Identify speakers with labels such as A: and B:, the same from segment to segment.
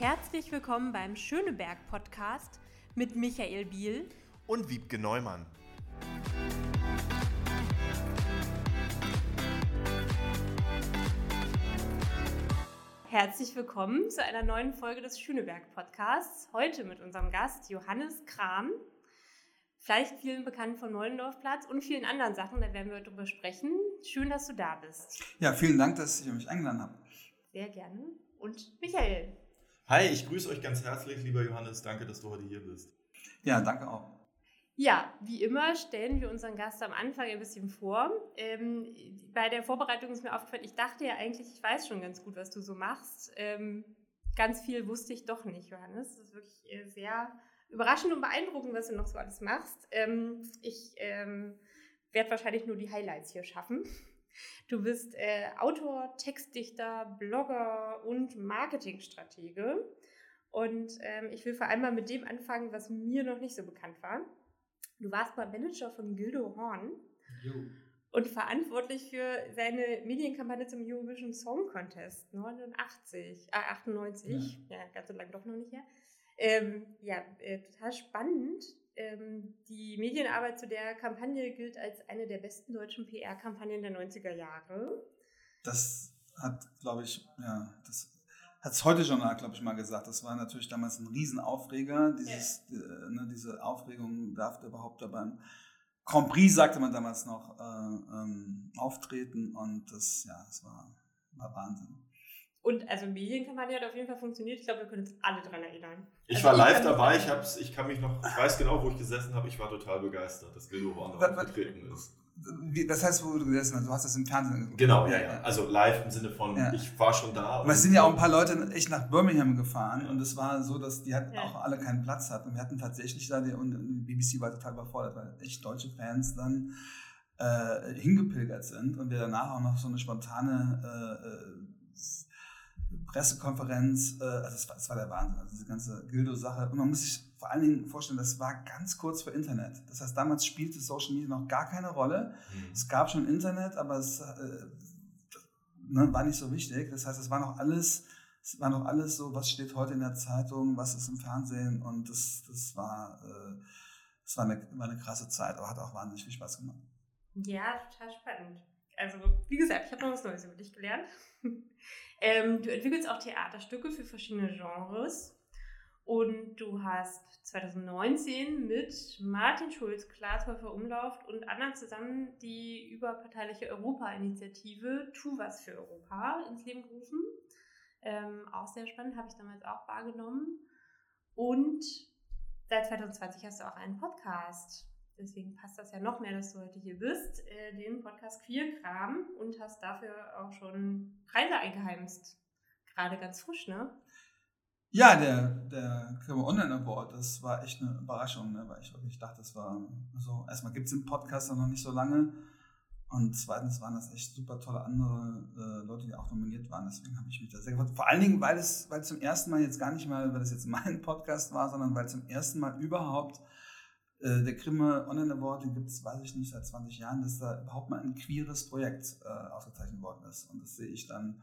A: Herzlich willkommen beim Schöneberg Podcast mit Michael Biel
B: und Wiebke Neumann.
A: Herzlich willkommen zu einer neuen Folge des Schöneberg Podcasts. Heute mit unserem Gast Johannes Kram. Vielleicht vielen bekannt von Neulendorfplatz und vielen anderen Sachen, da werden wir darüber sprechen. Schön, dass du da bist.
C: Ja, vielen Dank, dass ihr mich eingeladen habt.
A: Sehr gerne. Und Michael.
B: Hi, ich grüße euch ganz herzlich, lieber Johannes. Danke, dass du heute hier bist.
C: Ja, danke auch.
A: Ja, wie immer stellen wir unseren Gast am Anfang ein bisschen vor. Ähm, bei der Vorbereitung ist mir aufgefallen, ich dachte ja eigentlich, ich weiß schon ganz gut, was du so machst. Ähm, ganz viel wusste ich doch nicht, Johannes. Das ist wirklich äh, sehr überraschend und beeindruckend, was du noch so alles machst. Ähm, ich ähm, werde wahrscheinlich nur die Highlights hier schaffen. Du bist äh, Autor, Textdichter, Blogger und Marketingstratege. Und ähm, ich will vor allem mal mit dem anfangen, was mir noch nicht so bekannt war. Du warst mal Manager von Gildo Horn jo. und verantwortlich für seine Medienkampagne zum Eurovision Song Contest 89, äh, 98. Ja. ja, ganz so lange doch noch nicht her. Ähm, ja, äh, total spannend. Ähm, die Medienarbeit zu der Kampagne gilt als eine der besten deutschen PR-Kampagnen der 90er Jahre.
C: Das hat, glaube ich, ja, das hat es heute schon, glaube ich, mal gesagt. Das war natürlich damals ein Riesenaufreger. Dieses, ja. äh, ne, diese Aufregung darf überhaupt beim Grand Prix, sagte man damals noch, äh, ähm, auftreten. Und das, ja, das war, war Wahnsinn.
A: Und also Medienkampagne hat auf jeden Fall funktioniert. Ich glaube, wir können uns alle daran erinnern.
B: Ich also war live dabei, ich, hab's, ich kann mich noch, ich weiß genau, wo ich gesessen habe, ich war total begeistert, dass Gildo Horn aufgetreten ist.
C: Das heißt, wo du gesessen hast, du hast das im Fernsehen
B: geguckt. Genau, ja, ja. Also live im Sinne von, ja. ich war schon da.
C: Aber es sind ja auch ein paar Leute echt nach Birmingham gefahren und es war so, dass die hatten ja. auch alle keinen Platz hatten. Und wir hatten tatsächlich da, die, und die BBC war total überfordert, weil echt deutsche Fans dann äh, hingepilgert sind und wir danach auch noch so eine spontane äh, äh Pressekonferenz, äh, also es war, war, der Wahnsinn, also diese ganze Gildo-Sache. Und man muss sich vor allen Dingen vorstellen, das war ganz kurz vor Internet. Das heißt, damals spielte Social Media noch gar keine Rolle. Mhm. Es gab schon Internet, aber es äh, ne, war nicht so wichtig. Das heißt, es war noch alles, es war noch alles so, was steht heute in der Zeitung, was ist im Fernsehen und das, das war, äh, das war eine, war eine krasse Zeit, aber hat auch wahnsinnig viel Spaß gemacht.
A: Ja, total spannend. Also, wie gesagt, ich habe noch was Neues über dich gelernt. Ähm, du entwickelst auch Theaterstücke für verschiedene Genres. Und du hast 2019 mit Martin Schulz, Klaas Häufer Umlauf und anderen zusammen die überparteiliche Europa-Initiative Tu was für Europa ins Leben gerufen. Ähm, auch sehr spannend, habe ich damals auch wahrgenommen. Und seit 2020 hast du auch einen Podcast. Deswegen passt das ja noch mehr, dass du heute hier bist, äh, den Podcast Queerkram und hast dafür auch schon Preise eingeheimst. Gerade ganz frisch, ne?
C: Ja, der, der Queer Online Award, das war echt eine Überraschung, ne? weil ich wirklich dachte, das war so, erstmal gibt es den Podcast noch nicht so lange und zweitens waren das echt super tolle andere äh, Leute, die auch nominiert waren. Deswegen habe ich mich da sehr gefreut. Vor allen Dingen, weil es, weil zum ersten Mal jetzt gar nicht mal, weil das jetzt mein Podcast war, sondern weil zum ersten Mal überhaupt äh, der Grimme Online Award, den gibt es, weiß ich nicht, seit 20 Jahren, dass da überhaupt mal ein queeres Projekt äh, ausgezeichnet worden ist. Und das sehe ich dann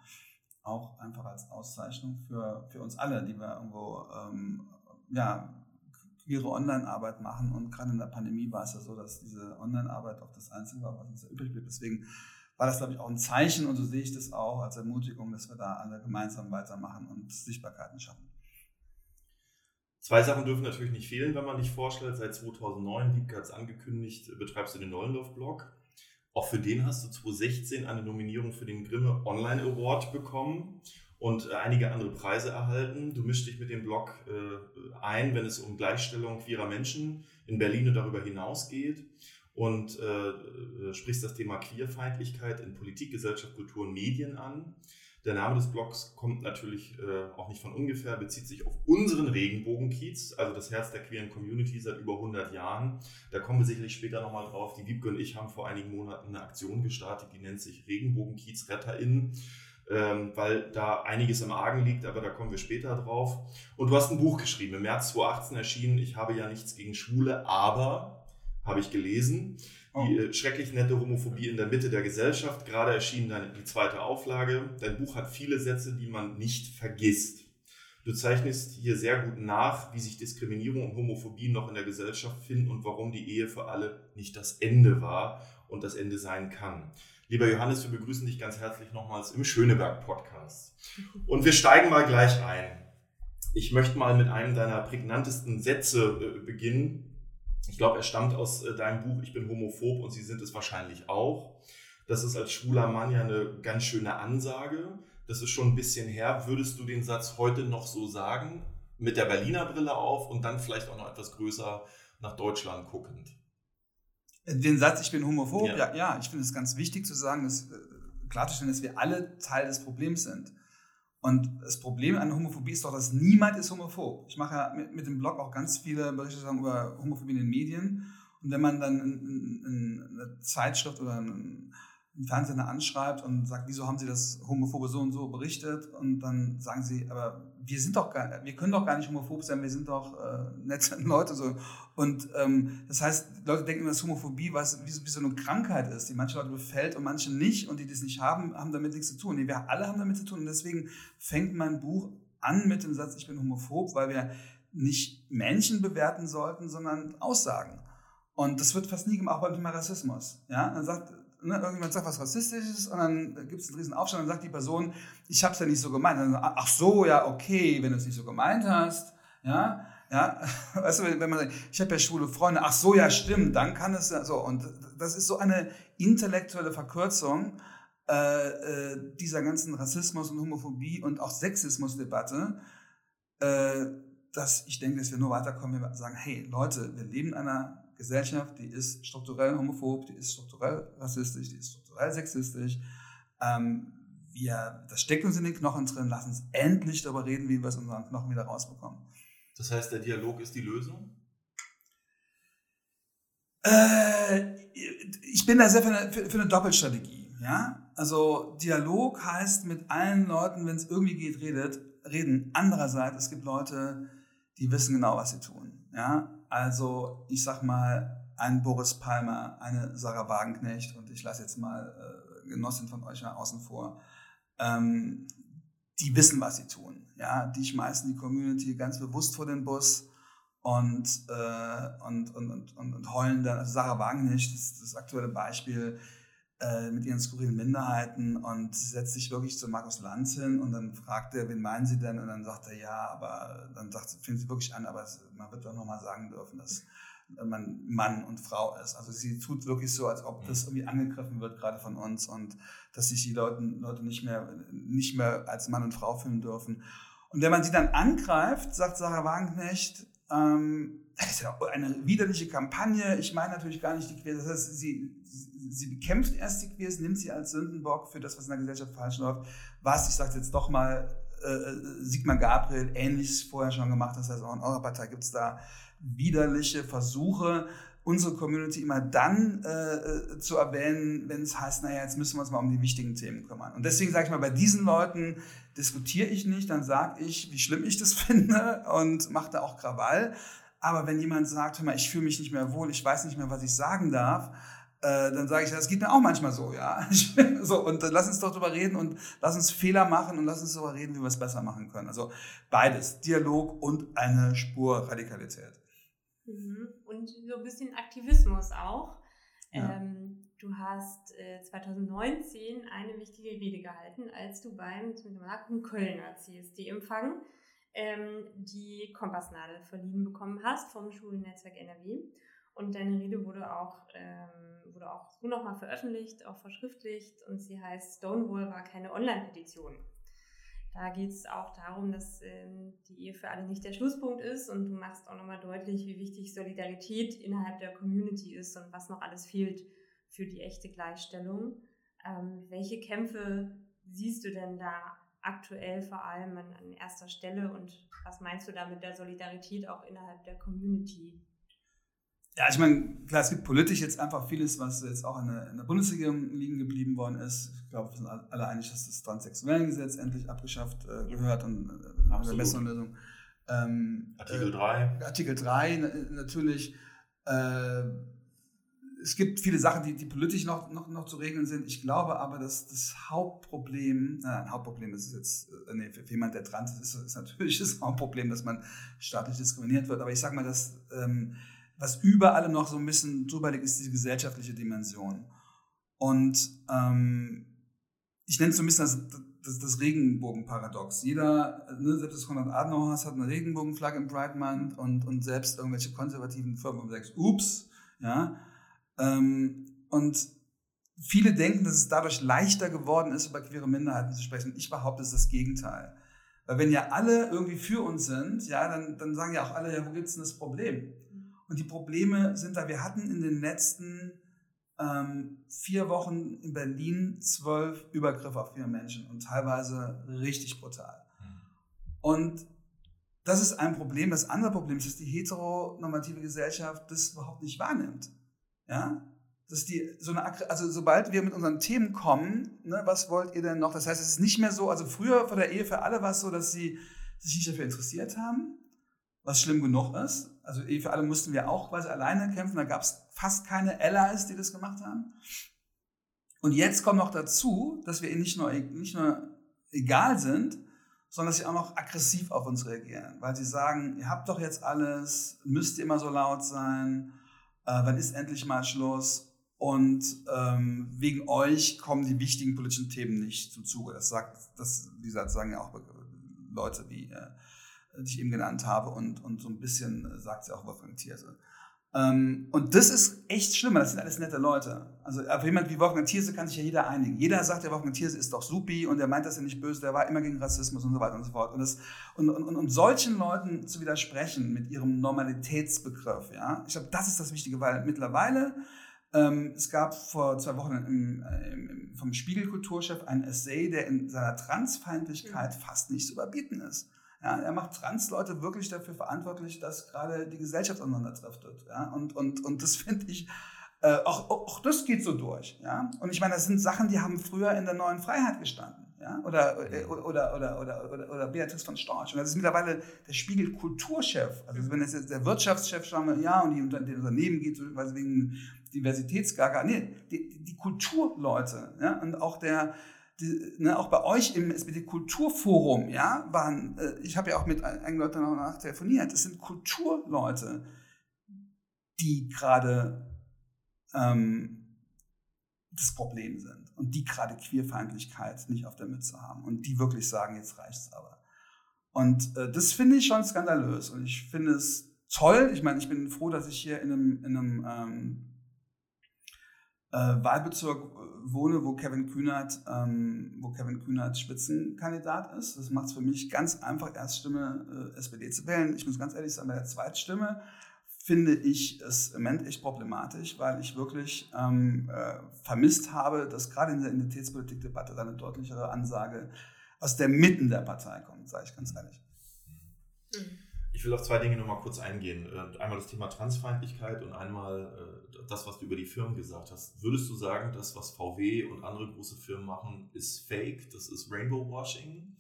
C: auch einfach als Auszeichnung für, für uns alle, die wir irgendwo ähm, ja, queere Online-Arbeit machen. Und gerade in der Pandemie war es ja so, dass diese Online-Arbeit auch das Einzige war, was uns da übrig blieb. Deswegen war das, glaube ich, auch ein Zeichen und so sehe ich das auch als Ermutigung, dass wir da alle gemeinsam weitermachen und Sichtbarkeiten schaffen.
B: Zwei Sachen dürfen natürlich nicht fehlen, wenn man dich vorstellt. Seit 2009, Wiebke hat es angekündigt, betreibst du den Neulendorf-Blog. Auch für den hast du 2016 eine Nominierung für den Grimme Online Award bekommen und äh, einige andere Preise erhalten. Du mischst dich mit dem Blog äh, ein, wenn es um Gleichstellung queerer Menschen in Berlin und darüber hinaus geht und äh, äh sprichst das Thema Queerfeindlichkeit in Politik, Gesellschaft, Kultur und Medien an. Der Name des Blogs kommt natürlich äh, auch nicht von ungefähr, bezieht sich auf unseren Regenbogenkiez, also das Herz der queeren Community seit über 100 Jahren. Da kommen wir sicherlich später nochmal drauf. Die Wiebke und ich haben vor einigen Monaten eine Aktion gestartet, die nennt sich Regenbogenkiez RetterInnen. Ähm, weil da einiges im Argen liegt, aber da kommen wir später drauf. Und du hast ein Buch geschrieben, im März 2018 erschienen, ich habe ja nichts gegen Schwule, aber, habe ich gelesen, die äh, schrecklich nette Homophobie in der Mitte der Gesellschaft. Gerade erschien deine, die zweite Auflage. Dein Buch hat viele Sätze, die man nicht vergisst. Du zeichnest hier sehr gut nach, wie sich Diskriminierung und Homophobie noch in der Gesellschaft finden und warum die Ehe für alle nicht das Ende war und das Ende sein kann. Lieber Johannes, wir begrüßen dich ganz herzlich nochmals im Schöneberg-Podcast. Und wir steigen mal gleich ein. Ich möchte mal mit einem deiner prägnantesten Sätze äh, beginnen. Ich glaube, er stammt aus äh, deinem Buch Ich bin homophob und Sie sind es wahrscheinlich auch. Das ist als schwuler Mann ja eine ganz schöne Ansage. Das ist schon ein bisschen her. Würdest du den Satz heute noch so sagen? Mit der Berliner Brille auf und dann vielleicht auch noch etwas größer nach Deutschland guckend?
C: Den Satz, ich bin homophob, ja, ja, ja ich finde es ganz wichtig zu sagen, dass, äh, klarzustellen, dass wir alle Teil des Problems sind. Und das Problem an Homophobie ist doch, dass niemand ist homophob. Ich mache ja mit, mit dem Blog auch ganz viele Berichte über Homophobie in den Medien. Und wenn man dann in, in, in eine Zeitschrift oder ein einen Fernsehsender anschreibt und sagt, wieso haben Sie das Homophobe so und so berichtet? Und dann sagen sie, aber wir sind doch gar, wir können doch gar nicht homophob sein, wir sind doch äh, nette Leute so. Und ähm, das heißt, Leute denken, dass Homophobie was wie, wie so eine Krankheit ist, die manche Leute befällt und manche nicht und die das nicht haben, haben damit nichts zu tun. Nee, wir alle haben damit zu tun und deswegen fängt mein Buch an mit dem Satz, ich bin homophob, weil wir nicht Menschen bewerten sollten, sondern Aussagen. Und das wird fast nie gemacht, auch beim Thema Rassismus. Ja, dann sagt ne, irgendjemand sagt was Rassistisches und dann gibt es einen riesen Aufstand und dann sagt die Person, ich habe es ja nicht so gemeint. Dann, ach so, ja, okay, wenn du es nicht so gemeint hast, ja, ja, weißt du, wenn man sagt, ich habe ja schwule Freunde, ach so, ja, stimmt, dann kann es ja so. Und das ist so eine intellektuelle Verkürzung äh, äh, dieser ganzen Rassismus und Homophobie und auch Sexismusdebatte, äh, dass ich denke, dass wir nur weiterkommen, wenn wir sagen, hey Leute, wir leben in einer Gesellschaft, die ist strukturell homophob, die ist strukturell rassistisch, die ist strukturell sexistisch. Ähm, wir, das steckt uns in den Knochen drin, lass uns endlich darüber reden, wie wir es unseren Knochen wieder rausbekommen.
B: Das heißt, der Dialog ist die Lösung?
C: Äh, ich bin da sehr für eine, für, für eine Doppelstrategie. Ja? Also Dialog heißt mit allen Leuten, wenn es irgendwie geht, redet, reden. Andererseits, es gibt Leute, die wissen genau, was sie tun. Ja? Also ich sag mal, ein Boris Palmer, eine Sarah Wagenknecht und ich lasse jetzt mal äh, Genossin von euch außen vor, ähm, die wissen, was sie tun. Ja, die schmeißen die Community ganz bewusst vor den Bus und, äh, und, und, und, und, heulen dann. Also Sarah Wagenknecht, das ist das aktuelle Beispiel, äh, mit ihren skurrilen Minderheiten und setzt sich wirklich zu Markus Lanz hin und dann fragt er, wen meinen Sie denn? Und dann sagt er, ja, aber dann sagt fängt sie wirklich an, aber man wird doch nochmal sagen dürfen, dass man Mann und Frau ist. Also sie tut wirklich so, als ob das irgendwie angegriffen wird, gerade von uns und dass sich die Leute, Leute nicht mehr, nicht mehr als Mann und Frau fühlen dürfen. Und wenn man sie dann angreift, sagt Sarah Wagenknecht, ähm, das ist ja eine widerliche Kampagne. Ich meine natürlich gar nicht die Queers. Das heißt, sie, sie bekämpft erst die Queers, nimmt sie als Sündenbock für das, was in der Gesellschaft falsch läuft. Was, ich sage jetzt doch mal, äh, äh, Sigmar Gabriel ähnliches vorher schon gemacht. Das heißt, auch in eurer Partei gibt es da widerliche Versuche, unsere Community immer dann äh, äh, zu erwähnen, wenn es heißt, naja, jetzt müssen wir uns mal um die wichtigen Themen kümmern. Und deswegen sage ich mal, bei diesen Leuten diskutiere ich nicht, dann sage ich, wie schlimm ich das finde und mache da auch Krawall. Aber wenn jemand sagt, hör mal, ich fühle mich nicht mehr wohl, ich weiß nicht mehr, was ich sagen darf, äh, dann sage ich, das geht mir auch manchmal so, ja. so, und äh, lass uns doch darüber reden und lass uns Fehler machen und lass uns darüber reden, wie wir es besser machen können. Also beides, Dialog und eine Spur Radikalität.
A: Mhm. Und so ein bisschen Aktivismus auch. Ja. Ähm, du hast äh, 2019 eine wichtige Rede gehalten, als du beim zum Kölner CSD-Empfang ähm, die Kompassnadel verliehen bekommen hast vom Schulennetzwerk NRW. Und deine Rede wurde auch, ähm, wurde auch so nochmal veröffentlicht, auch verschriftlicht und sie heißt Stonewall war keine Online-Petition. Da geht es auch darum, dass ähm, die Ehe für alle nicht der Schlusspunkt ist und du machst auch nochmal deutlich, wie wichtig Solidarität innerhalb der Community ist und was noch alles fehlt für die echte Gleichstellung. Ähm, welche Kämpfe siehst du denn da aktuell vor allem an, an erster Stelle und was meinst du da mit der Solidarität auch innerhalb der Community?
C: Ja, ich meine, klar, es gibt politisch jetzt einfach vieles, was jetzt auch in der, in der Bundesregierung liegen geblieben worden ist. Ich glaube, wir sind alle einig, dass das Transsexuellengesetz endlich abgeschafft äh, gehört und äh, eine bessere Lösung.
B: Ähm, Artikel 3.
C: Äh, Artikel 3 natürlich. Äh, es gibt viele Sachen, die, die politisch noch, noch, noch zu regeln sind. Ich glaube aber, dass das Hauptproblem, na, ein Hauptproblem ist jetzt, äh, nee, für jemand, der trans ist, ist natürlich das Hauptproblem, dass man staatlich diskriminiert wird. Aber ich sage mal, dass, ähm, was über allem noch so ein bisschen drüber liegt, ist die gesellschaftliche Dimension. Und ähm, ich nenne es so ein bisschen das, das, das Regenbogenparadox. Jeder, ne, selbst das Konrad Adenauer hat eine Regenbogenflagge im Pride Month und, und selbst irgendwelche konservativen Firmen, sagt, ups, ja, und viele denken, dass es dadurch leichter geworden ist, über queere Minderheiten zu sprechen. Ich behaupte, es ist das Gegenteil. Weil wenn ja alle irgendwie für uns sind, ja, dann, dann sagen ja auch alle, ja, wo gibt es denn das Problem? Und die Probleme sind da, wir hatten in den letzten ähm, vier Wochen in Berlin zwölf Übergriffe auf vier Menschen und teilweise richtig brutal. Und das ist ein Problem. Das andere Problem ist, dass die heteronormative Gesellschaft das überhaupt nicht wahrnimmt. Ja? Dass die so eine, also sobald wir mit unseren Themen kommen, ne, was wollt ihr denn noch? Das heißt, es ist nicht mehr so, also früher vor der Ehe für alle war es so, dass sie sich nicht dafür interessiert haben, was schlimm genug ist. Also Ehe für alle mussten wir auch quasi alleine kämpfen, da gab es fast keine Allies, die das gemacht haben. Und jetzt kommt noch dazu, dass wir ihnen nicht nur, nicht nur egal sind, sondern dass sie auch noch aggressiv auf uns reagieren, weil sie sagen, ihr habt doch jetzt alles, müsst ihr immer so laut sein, äh, wann ist endlich mal Schluss? Und ähm, wegen euch kommen die wichtigen politischen Themen nicht zum Zuge. Das sagt, das, wie gesagt, sagen ja auch Leute, wie äh, die ich eben genannt habe, und, und so ein bisschen äh, sagt sie auch Wolfgang Thierse. Ähm, und das ist echt schlimm, das sind alles nette Leute. Also auf jemand wie Wolfgang Thierse kann sich ja jeder einigen. Jeder sagt, der Wolfgang Thierse ist doch supi und der meint das ja nicht böse, der war immer gegen Rassismus und so weiter und so fort. Und, das, und, und, und solchen Leuten zu widersprechen mit ihrem Normalitätsbegriff, ja, ich glaube, das ist das Wichtige, weil mittlerweile ähm, es gab vor zwei Wochen im, im, vom Spiegelkulturchef ein Essay, der in seiner Transfeindlichkeit mhm. fast nicht zu überbieten ist. Ja, er macht Trans-Leute wirklich dafür verantwortlich, dass gerade die Gesellschaft auseinanderdriftet. Ja? Und, und, und das finde ich, äh, auch, auch das geht so durch. Ja? Und ich meine, das sind Sachen, die haben früher in der neuen Freiheit gestanden. Ja? Oder, äh, oder, oder, oder, oder, oder, oder Beatrice von Storch. Und das ist mittlerweile der Spiegel-Kulturchef. Also wenn es jetzt der Wirtschaftschef schauen ja, und die, die Unternehmen geht, weil wegen Diversitätsgaga, nee, die, die Kulturleute, ja, und auch der, die, ne, auch bei euch im SPD-Kulturforum, ja, waren, äh, ich habe ja auch mit einigen Leuten danach telefoniert, es sind Kulturleute, die gerade ähm, das Problem sind und die gerade Queerfeindlichkeit nicht auf der Mütze haben und die wirklich sagen, jetzt reicht's aber. Und äh, das finde ich schon skandalös und ich finde es toll. Ich meine, ich bin froh, dass ich hier in einem, in einem ähm, äh, Wahlbezirk äh, wohne, wo Kevin Kühnert, ähm, wo Kevin Kühnert Spitzenkandidat ist. Das macht es für mich ganz einfach, Erststimme äh, SPD zu wählen. Ich muss ganz ehrlich sagen, bei der Zweitstimme finde ich es im Moment echt problematisch, weil ich wirklich ähm, äh, vermisst habe, dass gerade in der Identitätspolitikdebatte eine deutlichere Ansage aus der Mitten der Partei kommt, sage ich ganz ehrlich.
B: Mhm. Ich will auf zwei Dinge nochmal kurz eingehen. Äh, einmal das Thema Transfeindlichkeit und einmal äh, das, was du über die Firmen gesagt hast. Würdest du sagen, das, was VW und andere große Firmen machen, ist Fake, das ist Rainbow Washing?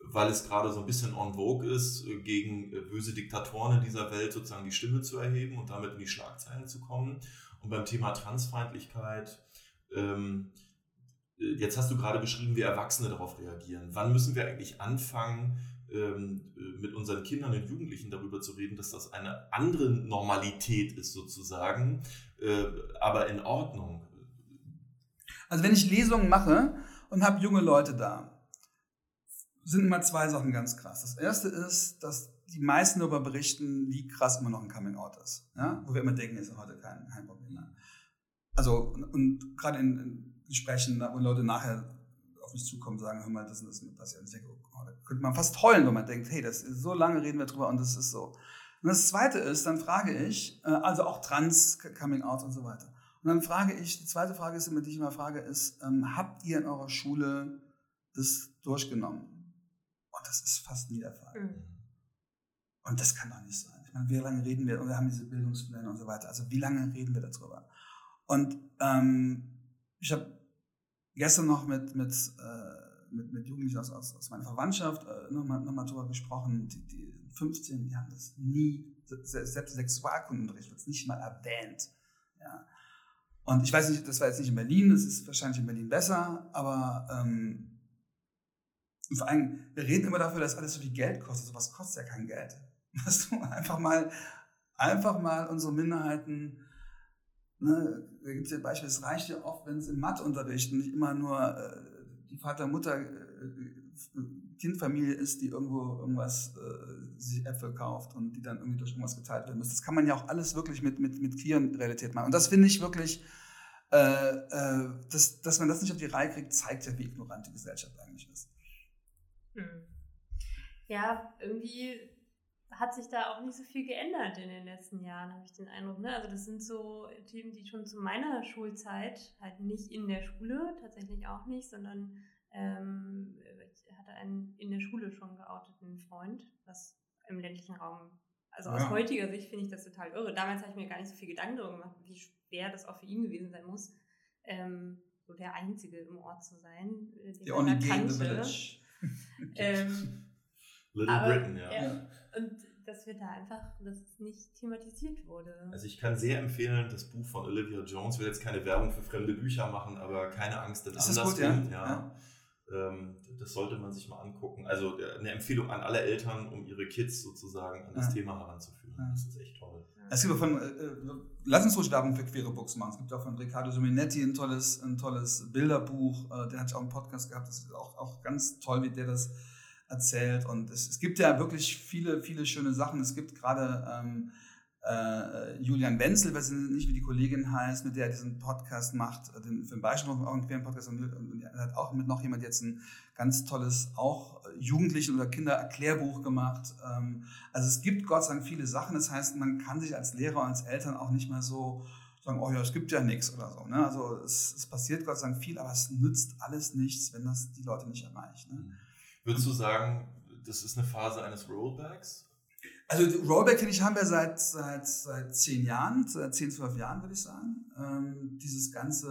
B: Weil es gerade so ein bisschen on vogue ist, äh, gegen böse Diktatoren in dieser Welt sozusagen die Stimme zu erheben und damit in die Schlagzeilen zu kommen. Und beim Thema Transfeindlichkeit, ähm, jetzt hast du gerade beschrieben, wie Erwachsene darauf reagieren. Wann müssen wir eigentlich anfangen, mit unseren Kindern und Jugendlichen darüber zu reden, dass das eine andere Normalität ist sozusagen, äh, aber in Ordnung.
C: Also wenn ich Lesungen mache und habe junge Leute da, sind immer zwei Sachen ganz krass. Das erste ist, dass die meisten darüber berichten, wie krass immer noch ein Coming-out ist. Ja? Wo wir immer denken, ist heute kein, kein Problem mehr. Also, und, und gerade in, in Gesprächen, wo Leute nachher auf mich zukommen sagen, hör mal, das das mit passiert. Und ich denke, oh, da könnte man fast heulen, wenn man denkt, hey, das ist, so lange reden wir drüber und das ist so. Und das Zweite ist, dann frage ich, äh, also auch Trans, Coming Out und so weiter. Und dann frage ich, die zweite Frage ist immer, die ich immer frage, ist, ähm, habt ihr in eurer Schule das durchgenommen? Und das ist fast nie der Fall. Mhm. Und das kann doch nicht sein. Ich meine, wie lange reden wir, und wir haben diese Bildungspläne und so weiter, also wie lange reden wir darüber? Und ähm, ich habe gestern noch mit, mit, äh, mit, mit Jugendlichen aus, aus, aus meiner Verwandtschaft äh, nochmal noch mal drüber gesprochen. Die, die 15, die haben das nie, selbst Sexualkundenunterricht wird es nicht mal erwähnt. Ja. Und ich weiß nicht, das war jetzt nicht in Berlin, das ist wahrscheinlich in Berlin besser, aber ähm, vor allem, wir reden immer dafür, dass alles so viel Geld kostet. Sowas kostet ja kein Geld. Weißt du, einfach mal, einfach mal unsere Minderheiten, ne, da gibt es ja Beispiele, es reicht ja oft, wenn es im Matheunterricht nicht immer nur äh, die Vater-Mutter-Kindfamilie äh, ist, die irgendwo irgendwas äh, sich Äpfel kauft und die dann irgendwie durch irgendwas geteilt werden muss. Das kann man ja auch alles wirklich mit, mit, mit queeren Realität machen. Und das finde ich wirklich, äh, äh, dass, dass man das nicht auf die Reihe kriegt, zeigt ja, wie ignorant die Gesellschaft eigentlich ist.
A: Hm. Ja, irgendwie hat sich da auch nicht so viel geändert in den letzten Jahren, habe ich den Eindruck. Ne? Also das sind so Themen, die schon zu meiner Schulzeit, halt nicht in der Schule, tatsächlich auch nicht, sondern ähm, ich hatte einen in der Schule schon geouteten Freund, was im ländlichen Raum, also aus ja. heutiger Sicht finde ich das total irre. Damals habe ich mir gar nicht so viel Gedanken darüber gemacht, wie schwer das auch für ihn gewesen sein muss, ähm, so der Einzige im Ort zu sein,
C: äh, den er kannte.
B: ähm, Little Britain, ja.
A: ja. Und dass wir da einfach, dass es nicht thematisiert wurde.
B: Also ich kann sehr empfehlen, das Buch von Olivia Jones, ich will jetzt keine Werbung für fremde Bücher machen, aber keine Angst, denn andersrum. Gut, ja? ja. ja. Ähm, das sollte man sich mal angucken. Also eine Empfehlung an alle Eltern, um ihre Kids sozusagen an das Thema heranzuführen. Das ist echt toll.
C: Es gibt auch von, äh, äh, lass uns ruhig Werbung für queere Books machen. Es gibt auch von Riccardo Suminetti ein tolles, ein tolles Bilderbuch. Äh, der hat auch einen Podcast gehabt. Das ist auch, auch ganz toll, wie der das erzählt. Und es, es gibt ja wirklich viele, viele schöne Sachen. Es gibt gerade ähm, äh, Julian Wenzel, weiß nicht, wie die Kollegin heißt, mit der er diesen Podcast macht, den, für den Beispiel auch einen queeren Podcast. Und, und er hat auch mit noch jemand jetzt ein ganz tolles, auch Jugendlichen- oder Kindererklärbuch gemacht. Ähm, also es gibt Gott sei Dank viele Sachen. Das heißt, man kann sich als Lehrer und als Eltern auch nicht mehr so sagen, oh ja, es gibt ja nichts oder so. Ne? Also es, es, passiert Gott sei Dank viel, aber es nützt alles nichts, wenn das die Leute nicht erreicht. Ne?
B: Würdest du sagen, das ist eine Phase eines Rollbacks?
C: Also Rollback, finde ich, haben wir seit, seit, seit zehn Jahren, seit zehn, zwölf Jahren, würde ich sagen. Ähm, dieses Ganze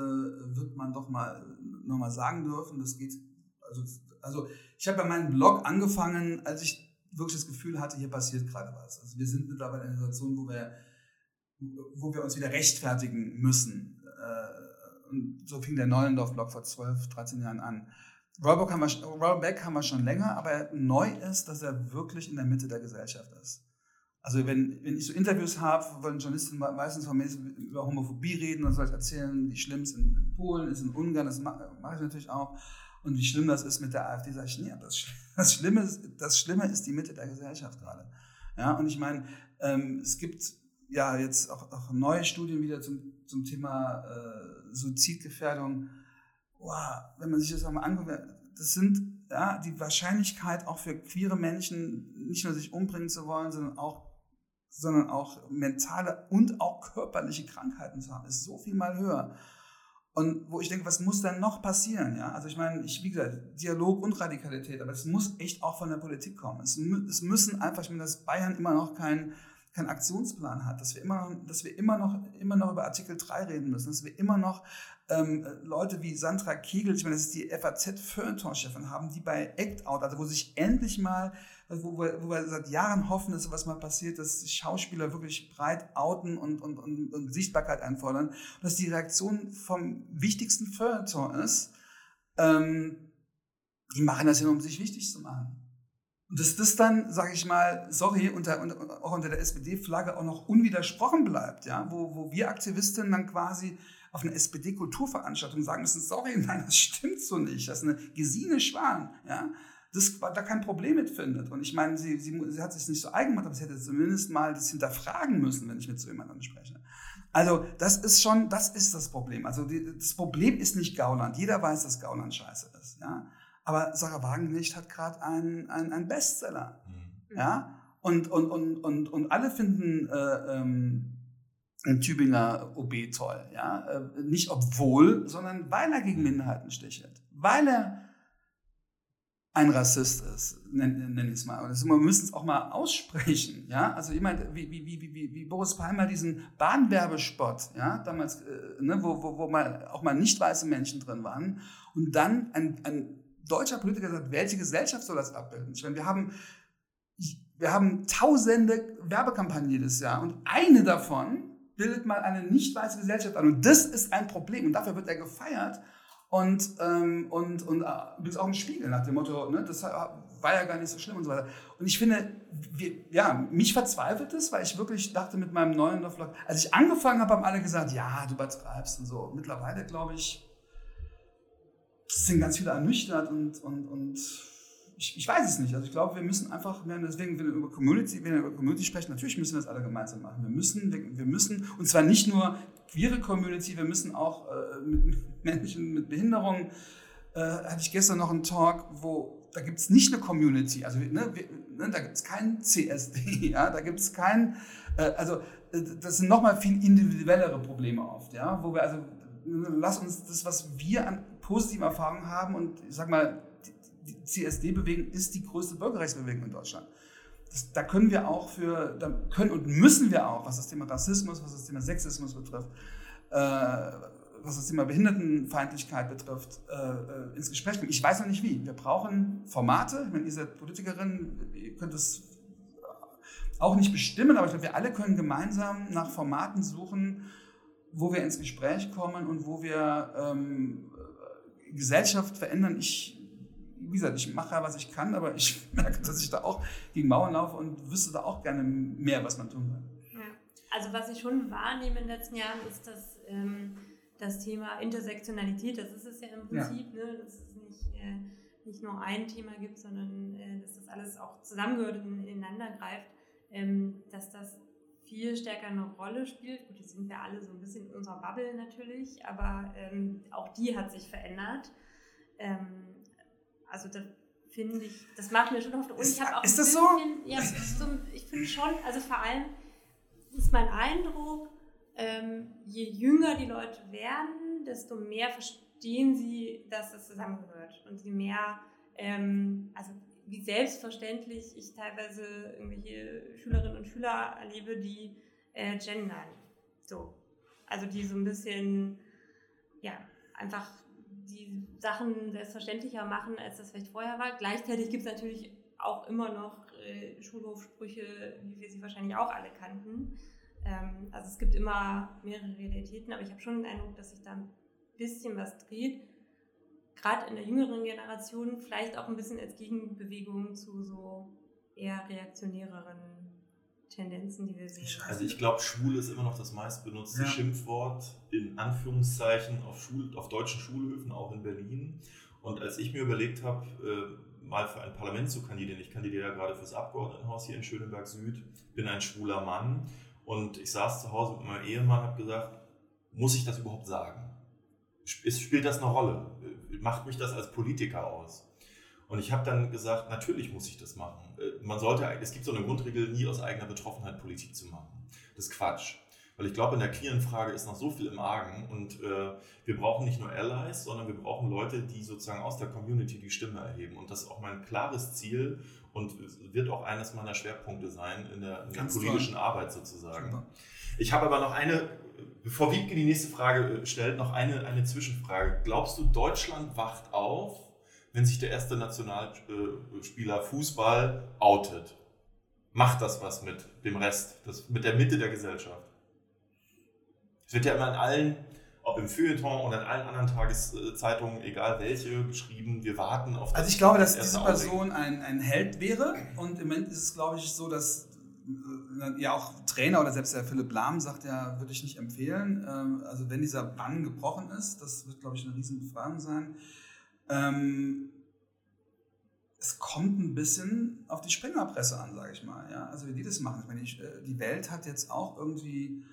C: wird man doch mal nochmal sagen dürfen. Das geht, also, also ich habe bei meinem Blog angefangen, als ich wirklich das Gefühl hatte, hier passiert gerade was. Also wir sind mittlerweile in einer Situation, wo wir, wo wir uns wieder rechtfertigen müssen. Äh, und so fing der Neulendorf-Blog vor 12, 13 Jahren an. Rollback haben, wir, Rollback haben wir schon länger, aber neu ist, dass er wirklich in der Mitte der Gesellschaft ist. Also wenn, wenn ich so Interviews habe, wollen Journalisten meistens von mir über Homophobie reden und soll ich erzählen, wie schlimm es in Polen ist, in Ungarn, das mache ich natürlich auch. Und wie schlimm das ist mit der AfD, sage ich, nee, das, das, Schlimme ist, das Schlimme ist die Mitte der Gesellschaft gerade. Ja, und ich meine, ähm, es gibt ja jetzt auch, auch, neue Studien wieder zum, zum Thema äh, Suizidgefährdung. Wow, wenn man sich das auch mal anguckt, das sind ja, die Wahrscheinlichkeit auch für queere Menschen, nicht nur sich umbringen zu wollen, sondern auch sondern auch mentale und auch körperliche Krankheiten zu haben, ist so viel mal höher. Und wo ich denke, was muss dann noch passieren? Ja? Also ich meine, ich, wie gesagt, Dialog und Radikalität, aber es muss echt auch von der Politik kommen. Es, es müssen einfach, ich meine, dass Bayern immer noch keinen kein Aktionsplan hat, dass wir immer noch, dass wir immer noch, immer noch über Artikel 3 reden müssen, dass wir immer noch ähm, Leute wie Sandra Kegel, ich meine, das ist die FAZ-Feuilleton-Chefin, haben, die bei Act Out, also wo sich endlich mal wo wir, wo wir seit Jahren hoffen, dass sowas mal passiert, dass Schauspieler wirklich breit outen und, und, und, und Sichtbarkeit einfordern. Dass die Reaktion vom wichtigsten Feuilleton ist, ähm, die machen das ja nur, um sich wichtig zu machen. Und dass das dann, sage ich mal, sorry, unter, unter, auch unter der SPD-Flagge auch noch unwidersprochen bleibt, ja, wo, wo wir Aktivistinnen dann quasi auf einer SPD-Kulturveranstaltung sagen müssen, sorry, nein, das stimmt so nicht, das ist eine Gesine Schwan, ja, das da kein Problem mit findet. Und ich meine, sie, sie, sie hat sich nicht so eigen gemacht, aber sie hätte zumindest mal das hinterfragen müssen, wenn ich mit so jemandem spreche. Also das ist schon, das ist das Problem. Also die, das Problem ist nicht Gauland. Jeder weiß, dass Gauland scheiße ist. Ja? Aber Sarah Wagenknecht hat gerade einen ein Bestseller. Mhm. Ja? Und, und, und, und, und alle finden äh, ähm, einen Tübinger OB toll. Ja? Äh, nicht obwohl, sondern weil er gegen Minderheiten stichelt. Weil er ein Rassist ist, nenne nenn ich es mal. Und wir müssen es auch mal aussprechen. Ja? Also jemand wie, wie, wie, wie, wie Boris Palmer diesen Bahnwerbespot, ja, damals, äh, ne, wo, wo, wo mal auch mal nicht weiße Menschen drin waren. Und dann ein, ein deutscher Politiker sagt, welche Gesellschaft soll das abbilden? Ich meine, wir haben, wir haben tausende Werbekampagnen jedes Jahr und eine davon bildet mal eine nicht weiße Gesellschaft an. Und das ist ein Problem. Und dafür wird er gefeiert. Und, ähm, und, und äh, übrigens auch ein Spiegel nach dem Motto, ne, das war ja gar nicht so schlimm und so weiter. Und ich finde, wir, ja, mich verzweifelt es, weil ich wirklich dachte mit meinem neuen Vlog, als ich angefangen habe, haben alle gesagt, ja, du übertreibst und so. Mittlerweile glaube ich, sind ganz viele ernüchtert und, und, und ich, ich, weiß es nicht. Also ich glaube, wir müssen einfach, deswegen, wenn wir über Community, wenn wir über Community sprechen, natürlich müssen wir das alle gemeinsam machen. Wir müssen, wir, wir müssen, und zwar nicht nur queere Community, wir müssen auch äh, mit Menschen mit Behinderungen, äh, hatte ich gestern noch einen Talk, wo da gibt es nicht eine Community, also ne, wir, ne, da gibt es kein CSD, ja, da gibt es kein, äh, also äh, das sind nochmal viel individuellere Probleme oft, ja, wo wir also, lass uns das, was wir an positiven Erfahrungen haben und ich sag mal, die CSD-Bewegung ist die größte Bürgerrechtsbewegung in Deutschland. Das, da können wir auch für, da können und müssen wir auch, was das Thema Rassismus, was das Thema Sexismus betrifft, äh, was das Thema Behindertenfeindlichkeit betrifft, äh, ins Gespräch kommen. Ich weiß noch nicht wie. Wir brauchen Formate. Ich meine, ihr seid Politikerin, ihr könnt es auch nicht bestimmen, aber ich glaube, wir alle können gemeinsam nach Formaten suchen, wo wir ins Gespräch kommen und wo wir ähm, Gesellschaft verändern. Ich, wie gesagt, ich mache ja, was ich kann, aber ich merke, dass ich da auch gegen Mauern laufe und wüsste da auch gerne mehr, was man tun kann.
A: Ja. Also was ich schon wahrnehme in den letzten Jahren ist, dass ähm, das Thema Intersektionalität, das ist es ja im Prinzip, ja. Ne, dass es nicht, äh, nicht nur ein Thema gibt, sondern äh, dass das alles auch zusammengehört und ineinander greift, ähm, dass das viel stärker eine Rolle spielt. Gut, die sind wir alle so ein bisschen in unserer Bubble natürlich, aber ähm, auch die hat sich verändert. Ähm, also da finde ich, das macht mir schon Hoffnung. Und
C: ist,
A: ich auch
C: ist das
A: bisschen, so? Ja, so, ich finde schon, also vor allem ist mein Eindruck, ähm, je jünger die Leute werden, desto mehr verstehen sie, dass das zusammengehört. Und je mehr, ähm, also wie selbstverständlich ich teilweise irgendwelche Schülerinnen und Schüler erlebe, die äh, gendern. So. Also die so ein bisschen, ja, einfach die Sachen selbstverständlicher machen, als das vielleicht vorher war. Gleichzeitig gibt es natürlich auch immer noch äh, Schulhofsprüche, wie wir sie wahrscheinlich auch alle kannten. Ähm, also es gibt immer mehrere Realitäten, aber ich habe schon den Eindruck, dass sich da ein bisschen was dreht. Gerade in der jüngeren Generation, vielleicht auch ein bisschen als Gegenbewegung zu so eher reaktionäreren Tendenzen, die wir sehen.
B: Also ich glaube, schwul ist immer noch das meistbenutzte ja. Schimpfwort in Anführungszeichen auf, Schul auf deutschen Schulhöfen, auch in Berlin. Und als ich mir überlegt habe, äh, mal für ein Parlament zu kandidieren, ich kandidiere ja gerade fürs Abgeordnetenhaus hier in Schöneberg Süd, bin ein schwuler Mann und ich saß zu Hause mit meinem Ehemann und habe gesagt, muss ich das überhaupt sagen? Spielt das eine Rolle? Macht mich das als Politiker aus? Und ich habe dann gesagt, natürlich muss ich das machen. Äh, man sollte, es gibt so eine Grundregel, nie aus eigener Betroffenheit Politik zu machen. Das ist Quatsch. Weil ich glaube, in der queeren Frage ist noch so viel im Argen und äh, wir brauchen nicht nur Allies, sondern wir brauchen Leute, die sozusagen aus der Community die Stimme erheben. Und das ist auch mein klares Ziel und wird auch eines meiner Schwerpunkte sein in der, in der politischen toll. Arbeit sozusagen. Super. Ich habe aber noch eine, bevor Wiebke die nächste Frage äh, stellt, noch eine, eine Zwischenfrage. Glaubst du, Deutschland wacht auf, wenn sich der erste Nationalspieler Fußball outet? Macht das was mit dem Rest, das, mit der Mitte der Gesellschaft? Es wird ja immer in allen, ob im Feuilleton oder in allen anderen Tageszeitungen, egal welche, geschrieben, wir warten auf
C: Also ich glaube, dass diese Person ein, ein Held wäre und im Moment ist es, glaube ich, so, dass äh, ja auch Trainer oder selbst der Philipp Lahm sagt ja, würde ich nicht empfehlen. Ähm, also wenn dieser Bann gebrochen ist, das wird, glaube ich, eine riesen Befragung sein. Ähm, es kommt ein bisschen auf die Springerpresse an, sage ich mal. Ja? Also wie die das machen. Ich meine, ich, äh, die Welt hat jetzt auch irgendwie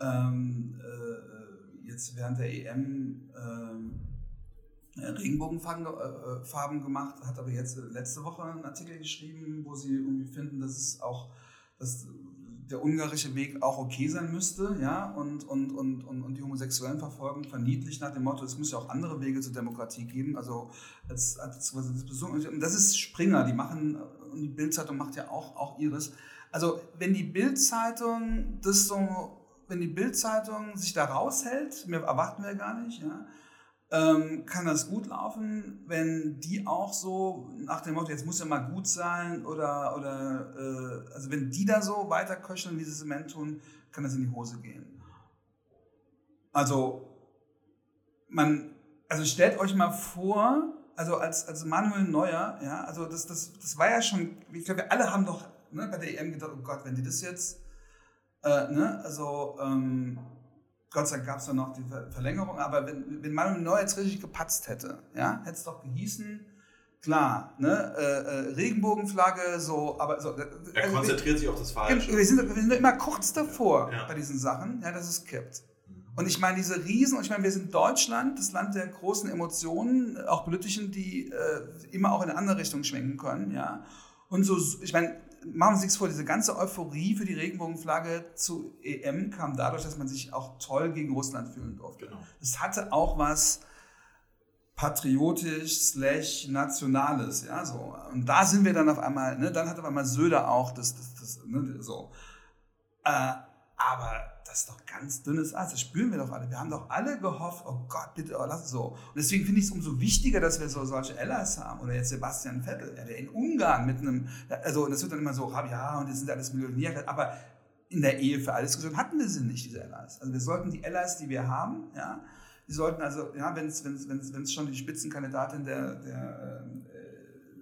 C: ähm, äh, jetzt während der EM äh, Regenbogenfarben äh, Farben gemacht, hat aber jetzt letzte Woche einen Artikel geschrieben, wo sie irgendwie finden, dass es auch, dass der ungarische Weg auch okay sein müsste, ja, und, und, und, und, und die homosexuellen Verfolgung verniedlicht nach dem Motto, es muss ja auch andere Wege zur Demokratie geben. Also als, als, das ist Springer, die machen, und die Bildzeitung macht ja auch, auch ihres. Also wenn die Bildzeitung das so wenn die Bildzeitung sich da raushält, mehr erwarten wir gar nicht, ja, ähm, kann das gut laufen, wenn die auch so nach dem Motto, jetzt muss ja mal gut sein oder, oder äh, also wenn die da so weiter köcheln, wie sie es im Moment tun, kann das in die Hose gehen. Also, man, also stellt euch mal vor, also als, als Manuel Neuer, ja, also das, das, das war ja schon, ich glaube, wir alle haben doch ne, bei der EM gedacht, oh Gott, wenn die das jetzt, äh, ne, also, ähm, Gott sei Dank gab es dann noch die Verlängerung, aber wenn, wenn Manuel Neuer jetzt richtig gepatzt hätte, ja, hätte es doch gehießen, klar, ne, äh, äh, Regenbogenflagge, so, aber so.
B: Äh, er also konzentriert wir, sich auf das Falsche.
C: Wir sind, wir sind immer kurz davor ja. bei diesen Sachen, ja, dass es kippt. Und ich meine, diese Riesen, ich meine, wir sind Deutschland, das Land der großen Emotionen, auch politischen, die äh, immer auch in eine andere Richtung schwenken können, ja. Und so, ich meine, machen Sie sich vor, diese ganze Euphorie für die Regenbogenflagge zu EM kam dadurch, dass man sich auch toll gegen Russland fühlen durfte. Genau. Das hatte auch was patriotisch slash nationales, ja, so. Und da sind wir dann auf einmal, ne, dann hat auf einmal Söder auch das, das, das, ne, so. Äh, aber das ist doch ganz dünnes Eis. Das spüren wir doch alle. Wir haben doch alle gehofft, oh Gott, bitte, oh, lass es so. Und deswegen finde ich es umso wichtiger, dass wir so solche Allies haben. Oder jetzt Sebastian Vettel, der in Ungarn mit einem, also das wird dann immer so, ja, und das sind alles Millionäre. Aber in der Ehe für alles gesagt hatten wir sie nicht, diese Allies. Also wir sollten die Allies, die wir haben, ja, die sollten also, ja, wenn es schon die Spitzenkandidatin der, der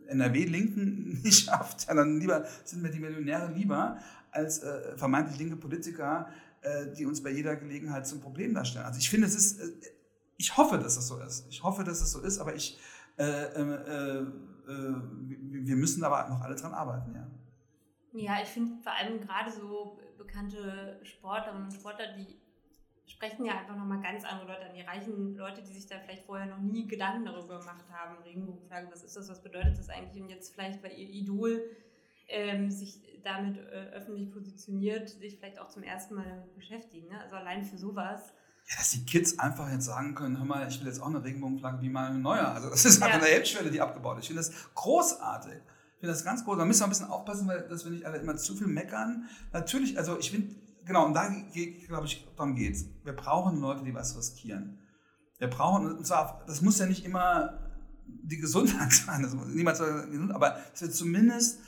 C: äh, NRW-Linken nicht schafft, ja, dann lieber sind mir die Millionäre lieber als äh, vermeintlich linke Politiker, äh, die uns bei jeder Gelegenheit zum Problem darstellen. Also ich finde, es ist, äh, ich hoffe, dass es so ist. Ich hoffe, dass es so ist, aber ich, äh, äh, äh wir müssen aber noch alle dran arbeiten, ja.
A: Ja, ich finde vor allem gerade so bekannte Sportlerinnen und Sportler, die sprechen ja einfach nochmal ganz andere Leute an. Die reichen Leute, die sich da vielleicht vorher noch nie Gedanken darüber gemacht haben. Regenbogenflagge, was ist das, was bedeutet das eigentlich? Und jetzt vielleicht, weil ihr Idol ähm, sich damit äh, öffentlich positioniert, sich vielleicht auch zum ersten Mal damit beschäftigen. Ne? Also allein für sowas.
C: Ja, dass die Kids einfach jetzt sagen können, hör mal, ich will jetzt auch eine Regenbogenflagge wie mal neuer. Also das ist ja. einfach eine Hemmschwelle, die abgebaut ist. Ich finde das großartig. Ich finde das ganz groß. Da müssen wir ein bisschen aufpassen, weil, dass wir nicht alle immer zu viel meckern. Natürlich, also ich finde, genau, und da glaube ich, darum geht es. Wir brauchen Leute, die was riskieren. Wir brauchen, und zwar, das muss ja nicht immer die Gesundheit sein, das muss, niemand soll gesund, aber dass wir zumindest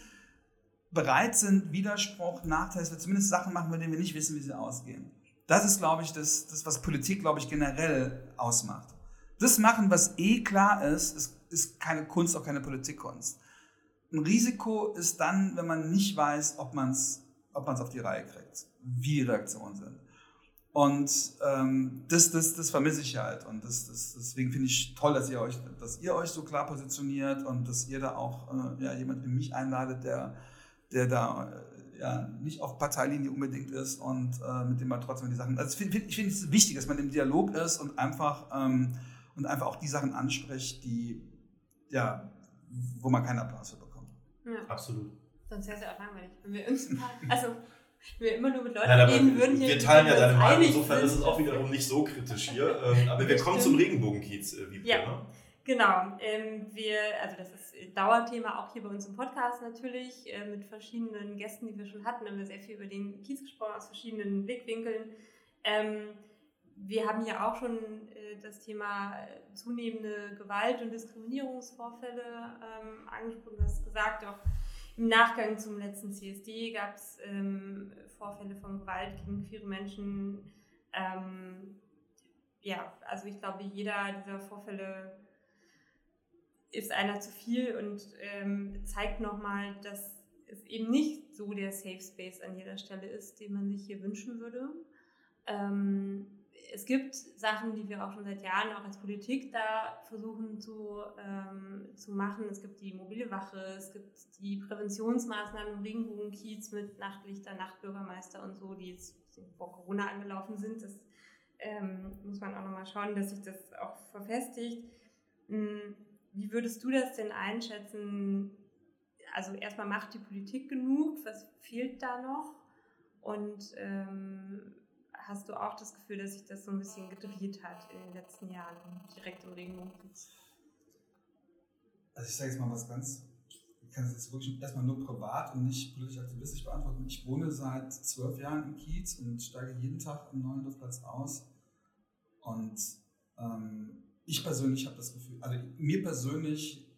C: bereit sind, Widerspruch, Nachteil, dass wir zumindest Sachen machen, von denen wir nicht wissen, wie sie ausgehen. Das ist, glaube ich, das, das was Politik, glaube ich, generell ausmacht. Das machen, was eh klar ist, ist, ist keine Kunst, auch keine Politikkunst. Ein Risiko ist dann, wenn man nicht weiß, ob man es ob auf die Reihe kriegt, wie Reaktionen sind. Und ähm, das, das, das vermisse ich halt. Und das, das, deswegen finde ich toll, dass ihr, euch, dass ihr euch so klar positioniert und dass ihr da auch äh, ja, jemand wie mich einladet, der der da äh, ja, nicht auf Parteilinie unbedingt ist und äh, mit dem man trotzdem die Sachen. Also find, ich finde es wichtig, dass man im Dialog ist und einfach, ähm, und einfach auch die Sachen anspricht, die, ja, wo man keinen Applaus für bekommt.
B: Ja. Absolut.
A: Sonst wäre es ja auch langweilig. Wenn wir uns, also, wenn wir immer nur mit Leuten Nein, reden würden,
B: hier. Wir teilen ja deine Meinung, insofern ist es auch wiederum nicht so kritisch hier. Ähm, aber wir kommen zum Regenbogenkiez, äh, wie
A: ja. Ne? Genau, ähm, wir, also das ist Dauerthema auch hier bei uns im Podcast natürlich, äh, mit verschiedenen Gästen, die wir schon hatten, haben wir sehr viel über den Kiez gesprochen, aus verschiedenen Blickwinkeln. Ähm, wir haben ja auch schon äh, das Thema äh, zunehmende Gewalt- und Diskriminierungsvorfälle ähm, angesprochen, du hast gesagt, auch im Nachgang zum letzten CSD gab es ähm, Vorfälle von Gewalt gegen queere Menschen. Ähm, ja, also ich glaube, jeder dieser Vorfälle ist einer zu viel und ähm, zeigt nochmal, dass es eben nicht so der Safe Space an jeder Stelle ist, den man sich hier wünschen würde. Ähm, es gibt Sachen, die wir auch schon seit Jahren auch als Politik da versuchen zu, ähm, zu machen. Es gibt die mobile Wache, es gibt die Präventionsmaßnahmen im Regenbogenkiez mit Nachtlichter, Nachtbürgermeister und so, die jetzt vor Corona angelaufen sind. Das ähm, muss man auch nochmal schauen, dass sich das auch verfestigt. Mhm wie würdest du das denn einschätzen? Also erstmal macht die Politik genug, was fehlt da noch? Und ähm, hast du auch das Gefühl, dass sich das so ein bisschen gedreht hat in den letzten Jahren, direkt im Regenbogenkiez?
C: Also ich sage jetzt mal was ganz, ich kann es jetzt wirklich erstmal nur privat und nicht politisch aktivistisch beantworten. Ich wohne seit zwölf Jahren im Kiez und steige jeden Tag am neuen Luftplatz aus. Und ähm, ich persönlich habe das Gefühl, also mir persönlich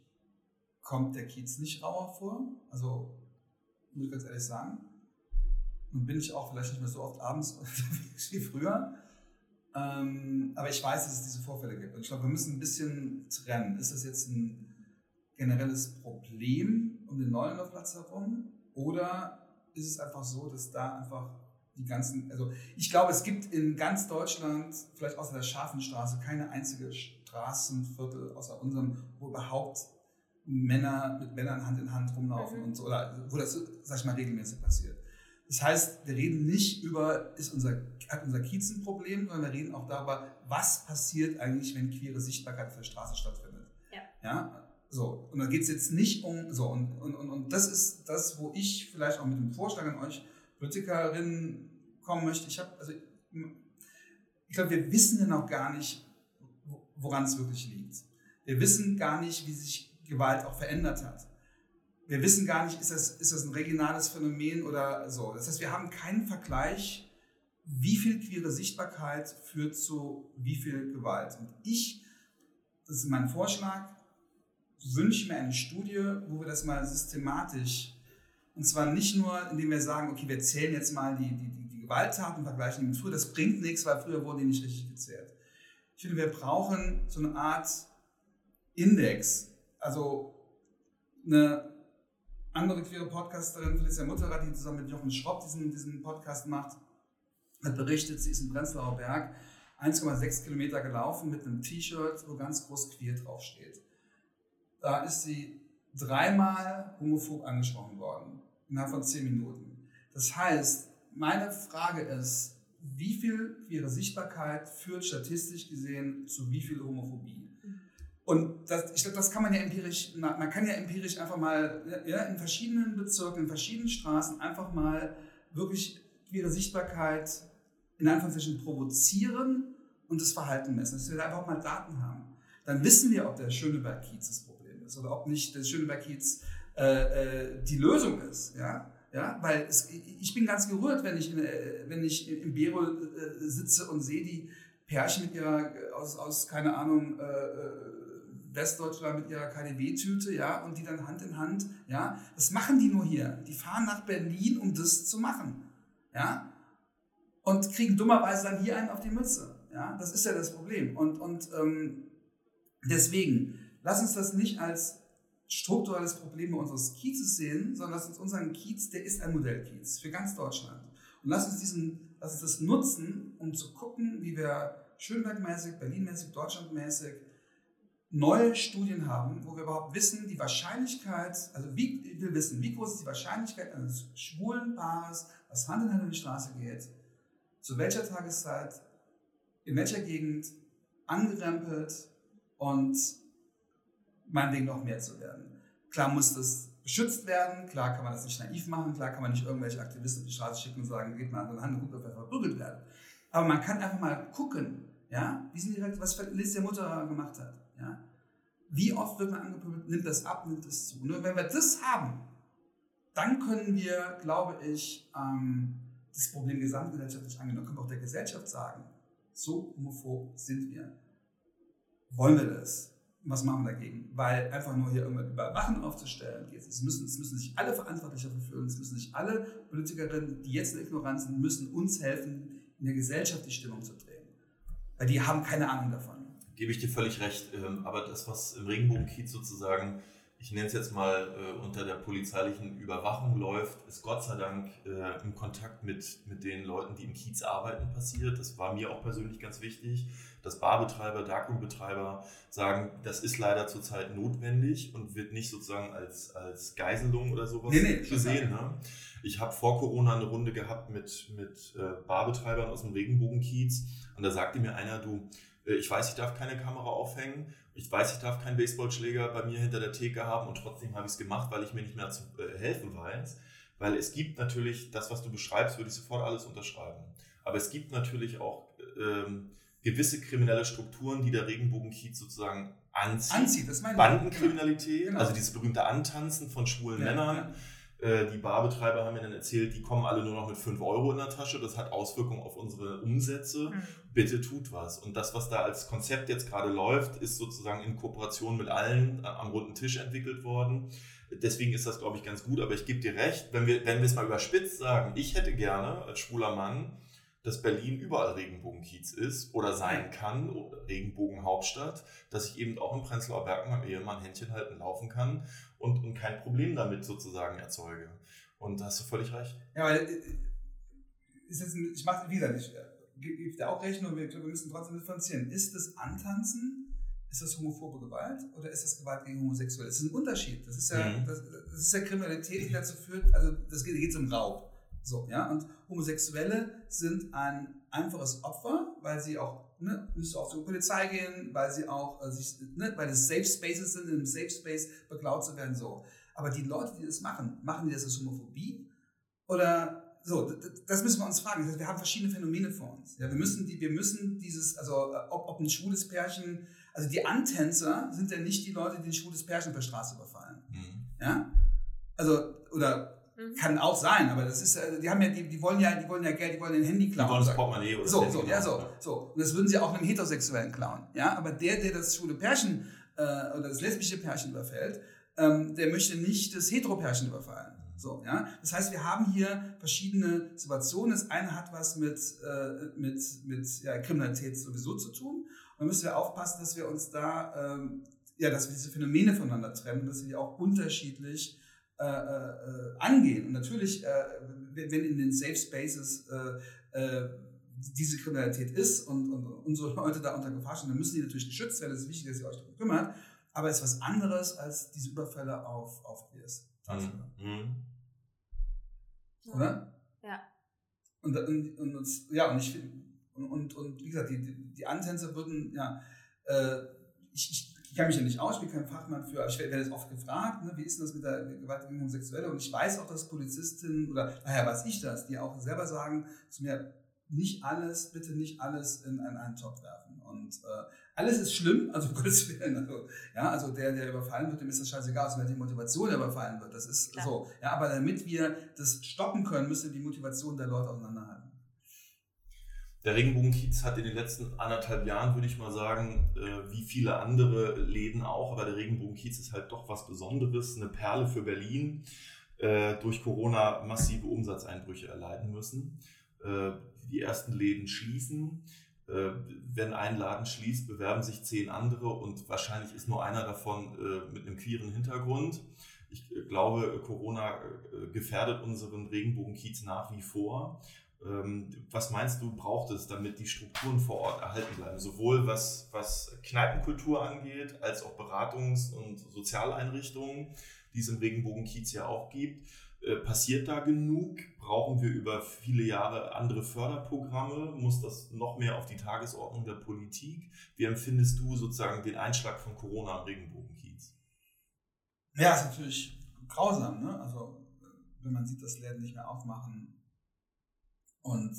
C: kommt der Kiez nicht rauer vor. Also, muss ich ganz ehrlich sagen. Nun bin ich auch vielleicht nicht mehr so oft abends wie früher. Ähm, aber ich weiß, dass es diese Vorfälle gibt. Und ich glaube, wir müssen ein bisschen trennen. Ist das jetzt ein generelles Problem um den Neulandorfplatz herum? Oder ist es einfach so, dass da einfach die ganzen, also ich glaube, es gibt in ganz Deutschland, vielleicht außer der Schafenstraße, keine einzige Straßenviertel außer unserem, wo überhaupt Männer mit Männern Hand in Hand rumlaufen mhm. und so, oder wo das, sag ich mal, regelmäßig passiert. Das heißt, wir reden nicht über, ist unser, hat unser Kiez ein Problem, sondern wir reden auch darüber, was passiert eigentlich, wenn queere Sichtbarkeit auf der Straße stattfindet. Ja. ja? So, und da geht es jetzt nicht um, so, und, und, und, und das ist das, wo ich vielleicht auch mit dem Vorschlag an euch Politikerinnen kommen möchte. Ich habe, also, ich glaube, wir wissen ja noch gar nicht, woran es wirklich liegt. Wir wissen gar nicht, wie sich Gewalt auch verändert hat wir wissen gar nicht, ist das, ist das ein regionales Phänomen oder so. Das heißt, wir haben keinen Vergleich, wie viel queere Sichtbarkeit führt zu wie viel Gewalt. Und ich, das ist mein Vorschlag, wünsche mir eine Studie, wo wir das mal systematisch, und zwar nicht nur, indem wir sagen, okay, wir zählen jetzt mal die, die, die Gewalttaten vergleichen die mit früher, das bringt nichts, weil früher wurden die nicht richtig gezählt. Ich finde, wir brauchen so eine Art Index, also eine andere queere Podcasterin, Felicia Mutterer, die zusammen mit Jochen Schropp diesen, diesen Podcast macht, hat berichtet, sie ist im Prenzlauer Berg 1,6 Kilometer gelaufen mit einem T-Shirt, wo ganz groß queer draufsteht. Da ist sie dreimal homophob angesprochen worden, innerhalb von 10 Minuten. Das heißt, meine Frage ist, wie viel queere Sichtbarkeit führt statistisch gesehen zu wie viel Homophobie? Und das, ich glaube, das kann man ja empirisch, man kann ja empirisch einfach mal ja, in verschiedenen Bezirken, in verschiedenen Straßen einfach mal wirklich queere Sichtbarkeit in Anführungszeichen provozieren und das Verhalten messen, dass wir da einfach mal Daten haben. Dann wissen wir, ob der Schöneberg-Kiez das Problem ist oder ob nicht der Schöneberg-Kiez äh, äh, die Lösung ist. Ja? Ja, weil es, ich bin ganz gerührt, wenn ich, in, äh, wenn ich im Bero äh, sitze und sehe die Pärchen mit ihrer, aus, aus keine Ahnung, äh, äh Westdeutschland mit ihrer KDW-Tüte, ja, und die dann Hand in Hand, ja, das machen die nur hier. Die fahren nach Berlin, um das zu machen, ja, und kriegen dummerweise dann hier einen auf die Mütze, ja, das ist ja das Problem. Und, und ähm, deswegen, lass uns das nicht als strukturelles Problem unseres Kiezes sehen, sondern lass uns unseren Kiez, der ist ein Modellkiez für ganz Deutschland. Und lass uns diesen, lass uns das nutzen, um zu gucken, wie wir Schönbergmäßig, Berlinmäßig, Deutschlandmäßig neue Studien haben, wo wir überhaupt wissen, die Wahrscheinlichkeit, also wie, wir wissen, wie groß ist die Wahrscheinlichkeit eines schwulen Paares, was Hand in Hand in die Straße geht, zu welcher Tageszeit, in welcher Gegend, angerempelt und meinetwegen noch mehr zu werden. Klar muss das beschützt werden, klar kann man das nicht naiv machen, klar kann man nicht irgendwelche Aktivisten auf die Straße schicken und sagen, geht mal an Hand und guckt, ob er verprügelt werden. Aber man kann einfach mal gucken, ja, wie sind die, was Liz der Mutter gemacht hat. Ja? Wie oft wird man angepöbelt, nimmt das ab, nimmt das zu. Nur wenn wir das haben, dann können wir, glaube ich, ähm, das Problem gesamtgesellschaftlich angehen. Dann können wir auch der Gesellschaft sagen, so homophob sind wir. Wollen wir das? Was machen wir dagegen? Weil einfach nur hier irgendwann Überwachen aufzustellen geht. Es müssen, es müssen sich alle verantwortlich dafür fühlen. Es müssen sich alle Politikerinnen, die jetzt in Ignoranz sind, müssen uns helfen, in der Gesellschaft die Stimmung zu drehen. Weil die haben keine Ahnung davon
B: gebe ich dir völlig recht. Ähm, aber das, was im Regenbogenkiez sozusagen, ich nenne es jetzt mal äh, unter der polizeilichen Überwachung läuft, ist Gott sei Dank äh, im Kontakt mit, mit den Leuten, die im Kiez arbeiten, passiert. Das war mir auch persönlich ganz wichtig, dass Barbetreiber, Darkroom-Betreiber sagen, das ist leider zurzeit notwendig und wird nicht sozusagen als, als Geiselung oder sowas nee, nee, gesehen. Ne? Ich habe vor Corona eine Runde gehabt mit, mit äh, Barbetreibern aus dem Regenbogenkiez und da sagte mir einer, du, äh, ich weiß, ich darf keine Kamera aufhängen. Ich weiß, ich darf keinen Baseballschläger bei mir hinter der Theke haben und trotzdem habe ich es gemacht, weil ich mir nicht mehr zu äh, helfen weiß. Weil es gibt natürlich, das, was du beschreibst, würde ich sofort alles unterschreiben. Aber es gibt natürlich auch ähm, gewisse kriminelle Strukturen, die der Regenbogenkiez sozusagen anzieht.
C: Anzieht, das meine
B: ich. Bandenkriminalität, genau. also dieses berühmte Antanzen von schwulen ja, Männern. Ja die Barbetreiber haben mir dann erzählt, die kommen alle nur noch mit 5 Euro in der Tasche. Das hat Auswirkungen auf unsere Umsätze. Mhm. Bitte tut was. Und das, was da als Konzept jetzt gerade läuft, ist sozusagen in Kooperation mit allen am runden Tisch entwickelt worden. Deswegen ist das, glaube ich, ganz gut. Aber ich gebe dir recht, wenn wir, wenn wir es mal überspitzt sagen, ich hätte gerne als schwuler Mann, dass Berlin überall Regenbogenkiez ist oder sein kann, oder Regenbogenhauptstadt, dass ich eben auch im Prenzlauer Berg mit meinem Ehemann Händchen halten laufen kann und, und kein Problem damit sozusagen erzeuge. Und da hast du völlig recht.
C: Ja, weil äh, jetzt, ich mache, wie gesagt, ich äh, gebe dir auch recht, nur wir, wir müssen trotzdem differenzieren. Ist das Antanzen, ist das homophobe Gewalt oder ist das Gewalt gegen Homosexuelle? Das ist ein Unterschied. Das ist ja, mhm. das, das, ist ja Kriminalität, die dazu führt, also das geht, geht um Raub. So, ja, und Homosexuelle sind ein einfaches Opfer, weil sie auch ne, nicht so oft zur Polizei gehen, weil sie auch äh, sich, ne, weil es Safe Spaces sind, in einem Safe Space beklaut zu werden, so. Aber die Leute, die das machen, machen die das aus Homophobie? Oder so, das müssen wir uns fragen. Wir haben verschiedene Phänomene vor uns. Ja, wir müssen die, wir müssen dieses, also äh, ob, ob ein schwules Pärchen, also die Antänzer sind ja nicht die Leute, die ein schwules Pärchen per Straße überfallen. Mhm. Ja? Also, oder Mhm. Kann auch sein, aber das ist, die haben ja, die, die wollen ja, die wollen ja Geld, die wollen ein Handy klauen. Die wollen das Portemonnaie oder so, so, ja, so, so. Und das würden sie auch einem Heterosexuellen klauen, ja. Aber der, der das schwule Pärchen äh, oder das lesbische Pärchen überfällt, ähm, der möchte nicht das Hetero-Pärchen überfallen. So, ja. Das heißt, wir haben hier verschiedene Situationen. Das eine hat was mit, äh, mit, mit ja, Kriminalität sowieso zu tun. Und dann müssen wir aufpassen, dass wir uns da, ähm, ja, dass wir diese Phänomene voneinander trennen, dass wir die auch unterschiedlich äh, äh, angehen. Und natürlich, äh, wenn in den Safe Spaces äh, äh, diese Kriminalität ist und, und, unsere Leute da unter Gefahr stehen, dann müssen die natürlich geschützt werden. Es ist wichtig, dass ihr euch darum kümmert. Aber es ist was anderes als diese Überfälle auf, auf Queers. Mhm. mhm. Oder?
A: Ja.
C: Und, und, und, ja, und ich und, und, und wie gesagt, die, die, die Antänzer würden, ja, äh, ich, ich ich kann mich ja nicht aus, ich bin kein Fachmann für, aber ich werde jetzt oft gefragt, ne, wie ist denn das mit der Gewalt gegen Homosexuelle? Und ich weiß auch, dass Polizistinnen, oder daher weiß ich das, die auch selber sagen zu mir, nicht alles, bitte nicht alles in, in einen Topf werfen. Und äh, alles ist schlimm, also Gottes Willen. Also, ja, also der, der überfallen wird, dem ist das scheißegal, also die Motivation der überfallen wird. Das ist Klar. so. Ja, aber damit wir das stoppen können, müssen wir die Motivation der Leute auseinanderhalten.
B: Der Regenbogenkiez hat in den letzten anderthalb Jahren, würde ich mal sagen, äh, wie viele andere Läden auch, aber der Regenbogenkiez ist halt doch was Besonderes, eine Perle für Berlin, äh, durch Corona massive Umsatzeinbrüche erleiden müssen. Äh, die ersten Läden schließen. Wenn ein Laden schließt, bewerben sich zehn andere und wahrscheinlich ist nur einer davon mit einem queeren Hintergrund. Ich glaube, Corona gefährdet unseren Regenbogenkiez nach wie vor. Ähm, was meinst du, braucht es, damit die Strukturen vor Ort erhalten bleiben? Sowohl was, was Kneipenkultur angeht, als auch Beratungs- und Sozialeinrichtungen, die es im Regenbogen-Kiez ja auch gibt. Äh, passiert da genug? Brauchen wir über viele Jahre andere Förderprogramme? Muss das noch mehr auf die Tagesordnung der Politik? Wie empfindest du sozusagen den Einschlag von Corona am Regenbogen-Kiez?
C: Ja, ist natürlich grausam. Ne? Also, wenn man sieht, dass Läden nicht mehr aufmachen, und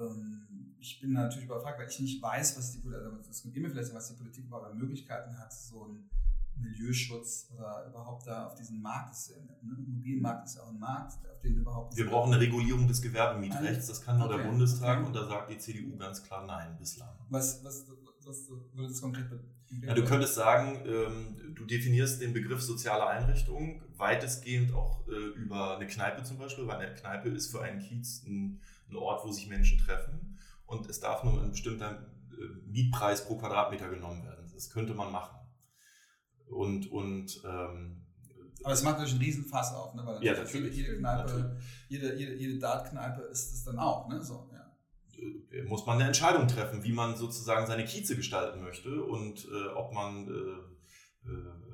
C: ähm, ich bin natürlich überfragt, weil ich nicht weiß, was die Politik, also es gibt immer vielleicht, was die Politik überhaupt an Möglichkeiten hat, so ein Milieuschutz oder überhaupt da auf diesen Markt ist. Ne? Immobilienmarkt ist ja auch ein Markt, auf den überhaupt.
B: Wir brauchen eine Regulierung des Gewerbemietrechts, das kann nur okay. der Bundestag okay. und da sagt die CDU ganz klar Nein bislang.
C: Was, was, was würde das konkret bedeuten?
B: Ja, du könntest sagen, ähm, du definierst den Begriff soziale Einrichtung weitestgehend auch äh, über eine Kneipe zum Beispiel, weil eine Kneipe ist für einen Kiez ein ein Ort, wo sich Menschen treffen und es darf nur ein bestimmter äh, Mietpreis pro Quadratmeter genommen werden. Das könnte man machen. Und, und ähm,
C: aber es macht natürlich einen Riesenfass auf, ne? weil ja, natürlich, jede Kneipe, natürlich. jede, jede, jede Dart-Kneipe ist es dann auch. Ne? So, ja.
B: Äh, muss man eine Entscheidung treffen, wie man sozusagen seine Kieze gestalten möchte und äh, ob man äh, äh,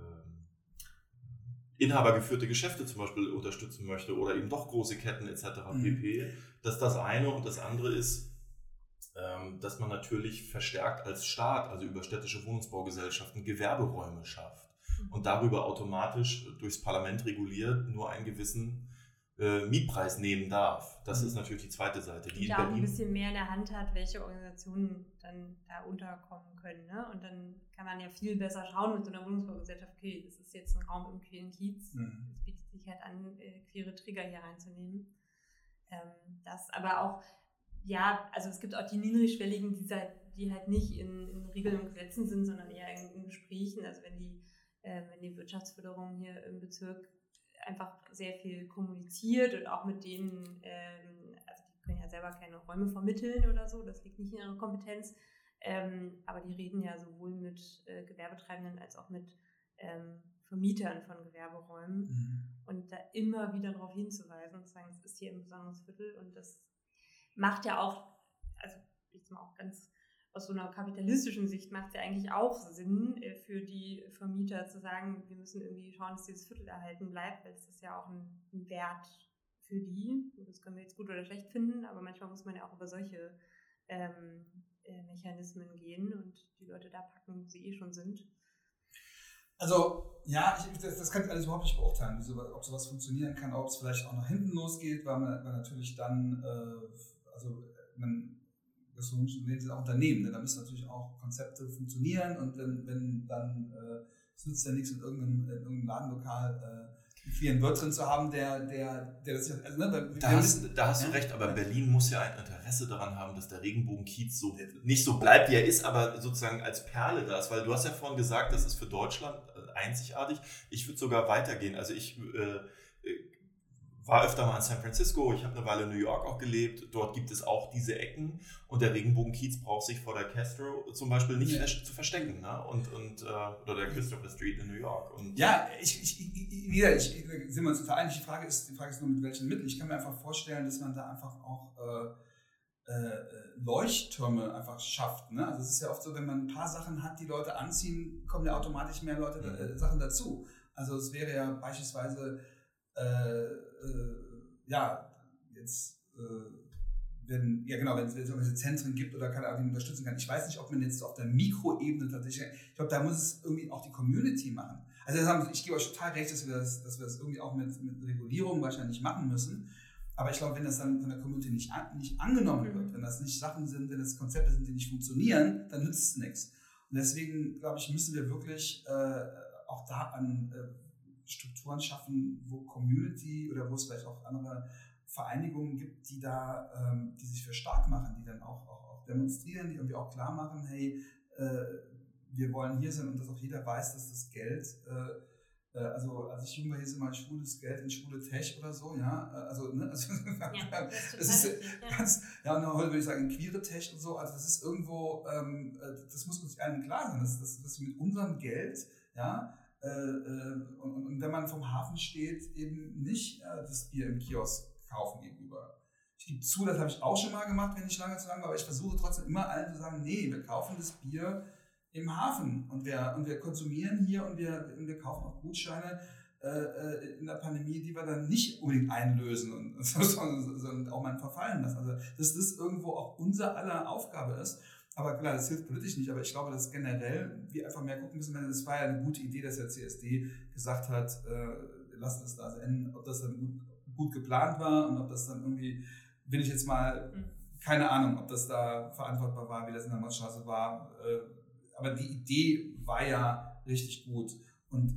B: inhabergeführte Geschäfte zum Beispiel unterstützen möchte oder eben doch große Ketten etc. Mhm. pp. Das ist das eine und das andere ist, ähm, dass man natürlich verstärkt als Staat, also über städtische Wohnungsbaugesellschaften, Gewerberäume schafft mhm. und darüber automatisch durchs Parlament reguliert nur einen gewissen äh, Mietpreis nehmen darf. Das mhm. ist natürlich die zweite Seite.
A: Die ja auch ein bisschen mehr in der Hand hat, welche Organisationen dann da unterkommen können. Ne? Und dann kann man ja viel besser schauen mit so einer Wohnungsbaugesellschaft, okay, das ist jetzt ein Raum im queeren Kiez. Mhm. Es bietet sich halt an, äh, queere Trigger hier reinzunehmen. Ähm, das aber auch, ja, also es gibt auch die niedrigschwelligen, die, die halt nicht in, in, Regeln und Gesetzen sind, sondern eher in, in Gesprächen. Also wenn die, äh, wenn die Wirtschaftsförderung hier im Bezirk einfach sehr viel kommuniziert und auch mit denen, ähm, also die können ja selber keine Räume vermitteln oder so, das liegt nicht in ihrer Kompetenz. Ähm, aber die reden ja sowohl mit äh, Gewerbetreibenden als auch mit ähm, Vermietern von Gewerberäumen mhm. und da immer wieder darauf hinzuweisen und zu sagen, es ist hier ein besonderes Viertel und das macht ja auch, also jetzt mal auch ganz aus so einer kapitalistischen Sicht macht es ja eigentlich auch Sinn äh, für die Vermieter zu sagen, wir müssen irgendwie schauen, dass dieses Viertel erhalten bleibt, weil es ist ja auch ein, Wert für die. Das können wir jetzt gut oder schlecht finden, aber manchmal muss man ja auch über solche ähm, äh, Mechanismen gehen und die Leute da packen, wo sie eh schon sind.
C: Also, ja, ich, das, das kann ich alles überhaupt nicht beurteilen, ob sowas funktionieren kann, ob es vielleicht auch nach hinten losgeht, weil man, weil natürlich dann, äh, also man, das sind auch Unternehmen, ne? da müssen natürlich auch Konzepte funktionieren und wenn, wenn dann, äh, es nützt ja nichts in irgendeinem, in irgendeinem Ladenlokal, äh, vielen Wirt drin zu haben, der, der, der das also,
B: ne, da, hast, da hast ja? du recht, aber Berlin muss ja ein Interesse daran haben, dass der Regenbogenkiez so nicht so bleibt, wie er ist, aber sozusagen als Perle da ist, weil du hast ja vorhin gesagt, das ist für Deutschland äh, einzigartig. Ich würde sogar weitergehen. Also ich äh, war öfter mal in San Francisco, ich habe eine Weile in New York auch gelebt. Dort gibt es auch diese Ecken und der Regenbogenkiez braucht sich vor der Castro zum Beispiel nicht ja. zu verstecken. Ne? Und, und, äh, oder der Christopher Street in New York. Und
C: ja, ich, ich, ich, wieder, ich, sind wir uns vereinigt. Die Frage, ist, die Frage ist nur, mit welchen Mitteln. Ich kann mir einfach vorstellen, dass man da einfach auch äh, äh, Leuchttürme einfach schafft. Ne? Also es ist ja oft so, wenn man ein paar Sachen hat, die Leute anziehen, kommen ja automatisch mehr Leute mhm. äh, Sachen dazu. Also es wäre ja beispielsweise äh, äh, ja, jetzt, äh, wenn, ja genau, wenn es irgendwelche Zentren gibt oder keine Ahnung, die unterstützen kann. Ich weiß nicht, ob man jetzt auf der Mikroebene tatsächlich, ich glaube, da muss es irgendwie auch die Community machen. Also haben, ich gebe euch total recht, dass wir das, dass wir das irgendwie auch mit, mit Regulierung wahrscheinlich machen müssen. Aber ich glaube, wenn das dann von der Community nicht, an, nicht angenommen wird, mhm. wenn das nicht Sachen sind, wenn das Konzepte sind, die nicht funktionieren, dann nützt es nichts. Und deswegen, glaube ich, müssen wir wirklich äh, auch da an äh, Strukturen schaffen, wo Community oder wo es vielleicht auch andere Vereinigungen gibt, die da, ähm, die sich für stark machen, die dann auch, auch, auch demonstrieren, die irgendwie auch klar machen, hey, äh, wir wollen hier sein und dass auch jeder weiß, dass das Geld, äh, äh also als ich jung war, hieß immer schwules Geld in schwule Tech oder so, ja, äh, also, ne, also ja, das ist, ja. Ganz, ja, und heute würde ich sagen queere Tech und so, also das ist irgendwo, ähm, äh, das muss uns allen klar sein, dass, dass, dass wir mit unserem Geld, ja, äh, äh, und, und, wenn man vom Hafen steht, eben nicht äh, das Bier im Kiosk kaufen gegenüber. Ich gebe zu, das habe ich auch schon mal gemacht, wenn ich lange zu lange war, aber ich versuche trotzdem immer allen zu sagen, nee, wir kaufen das Bier im Hafen und wir, und wir konsumieren hier und wir, und wir kaufen auch Gutscheine äh, in der Pandemie, die wir dann nicht unbedingt einlösen und, sondern auch mal verfallen lassen. Also dass das irgendwo auch unser aller Aufgabe ist. Aber klar, das hilft politisch nicht, aber ich glaube, dass generell wir einfach mehr gucken müssen. Es war ja eine gute Idee, dass der CSD gesagt hat, äh, lasst es da enden, ob das dann gut, gut geplant war und ob das dann irgendwie, will ich jetzt mal, mhm. keine Ahnung, ob das da verantwortbar war, wie das in der Mordstraße war. Äh, aber die Idee war ja richtig gut. Und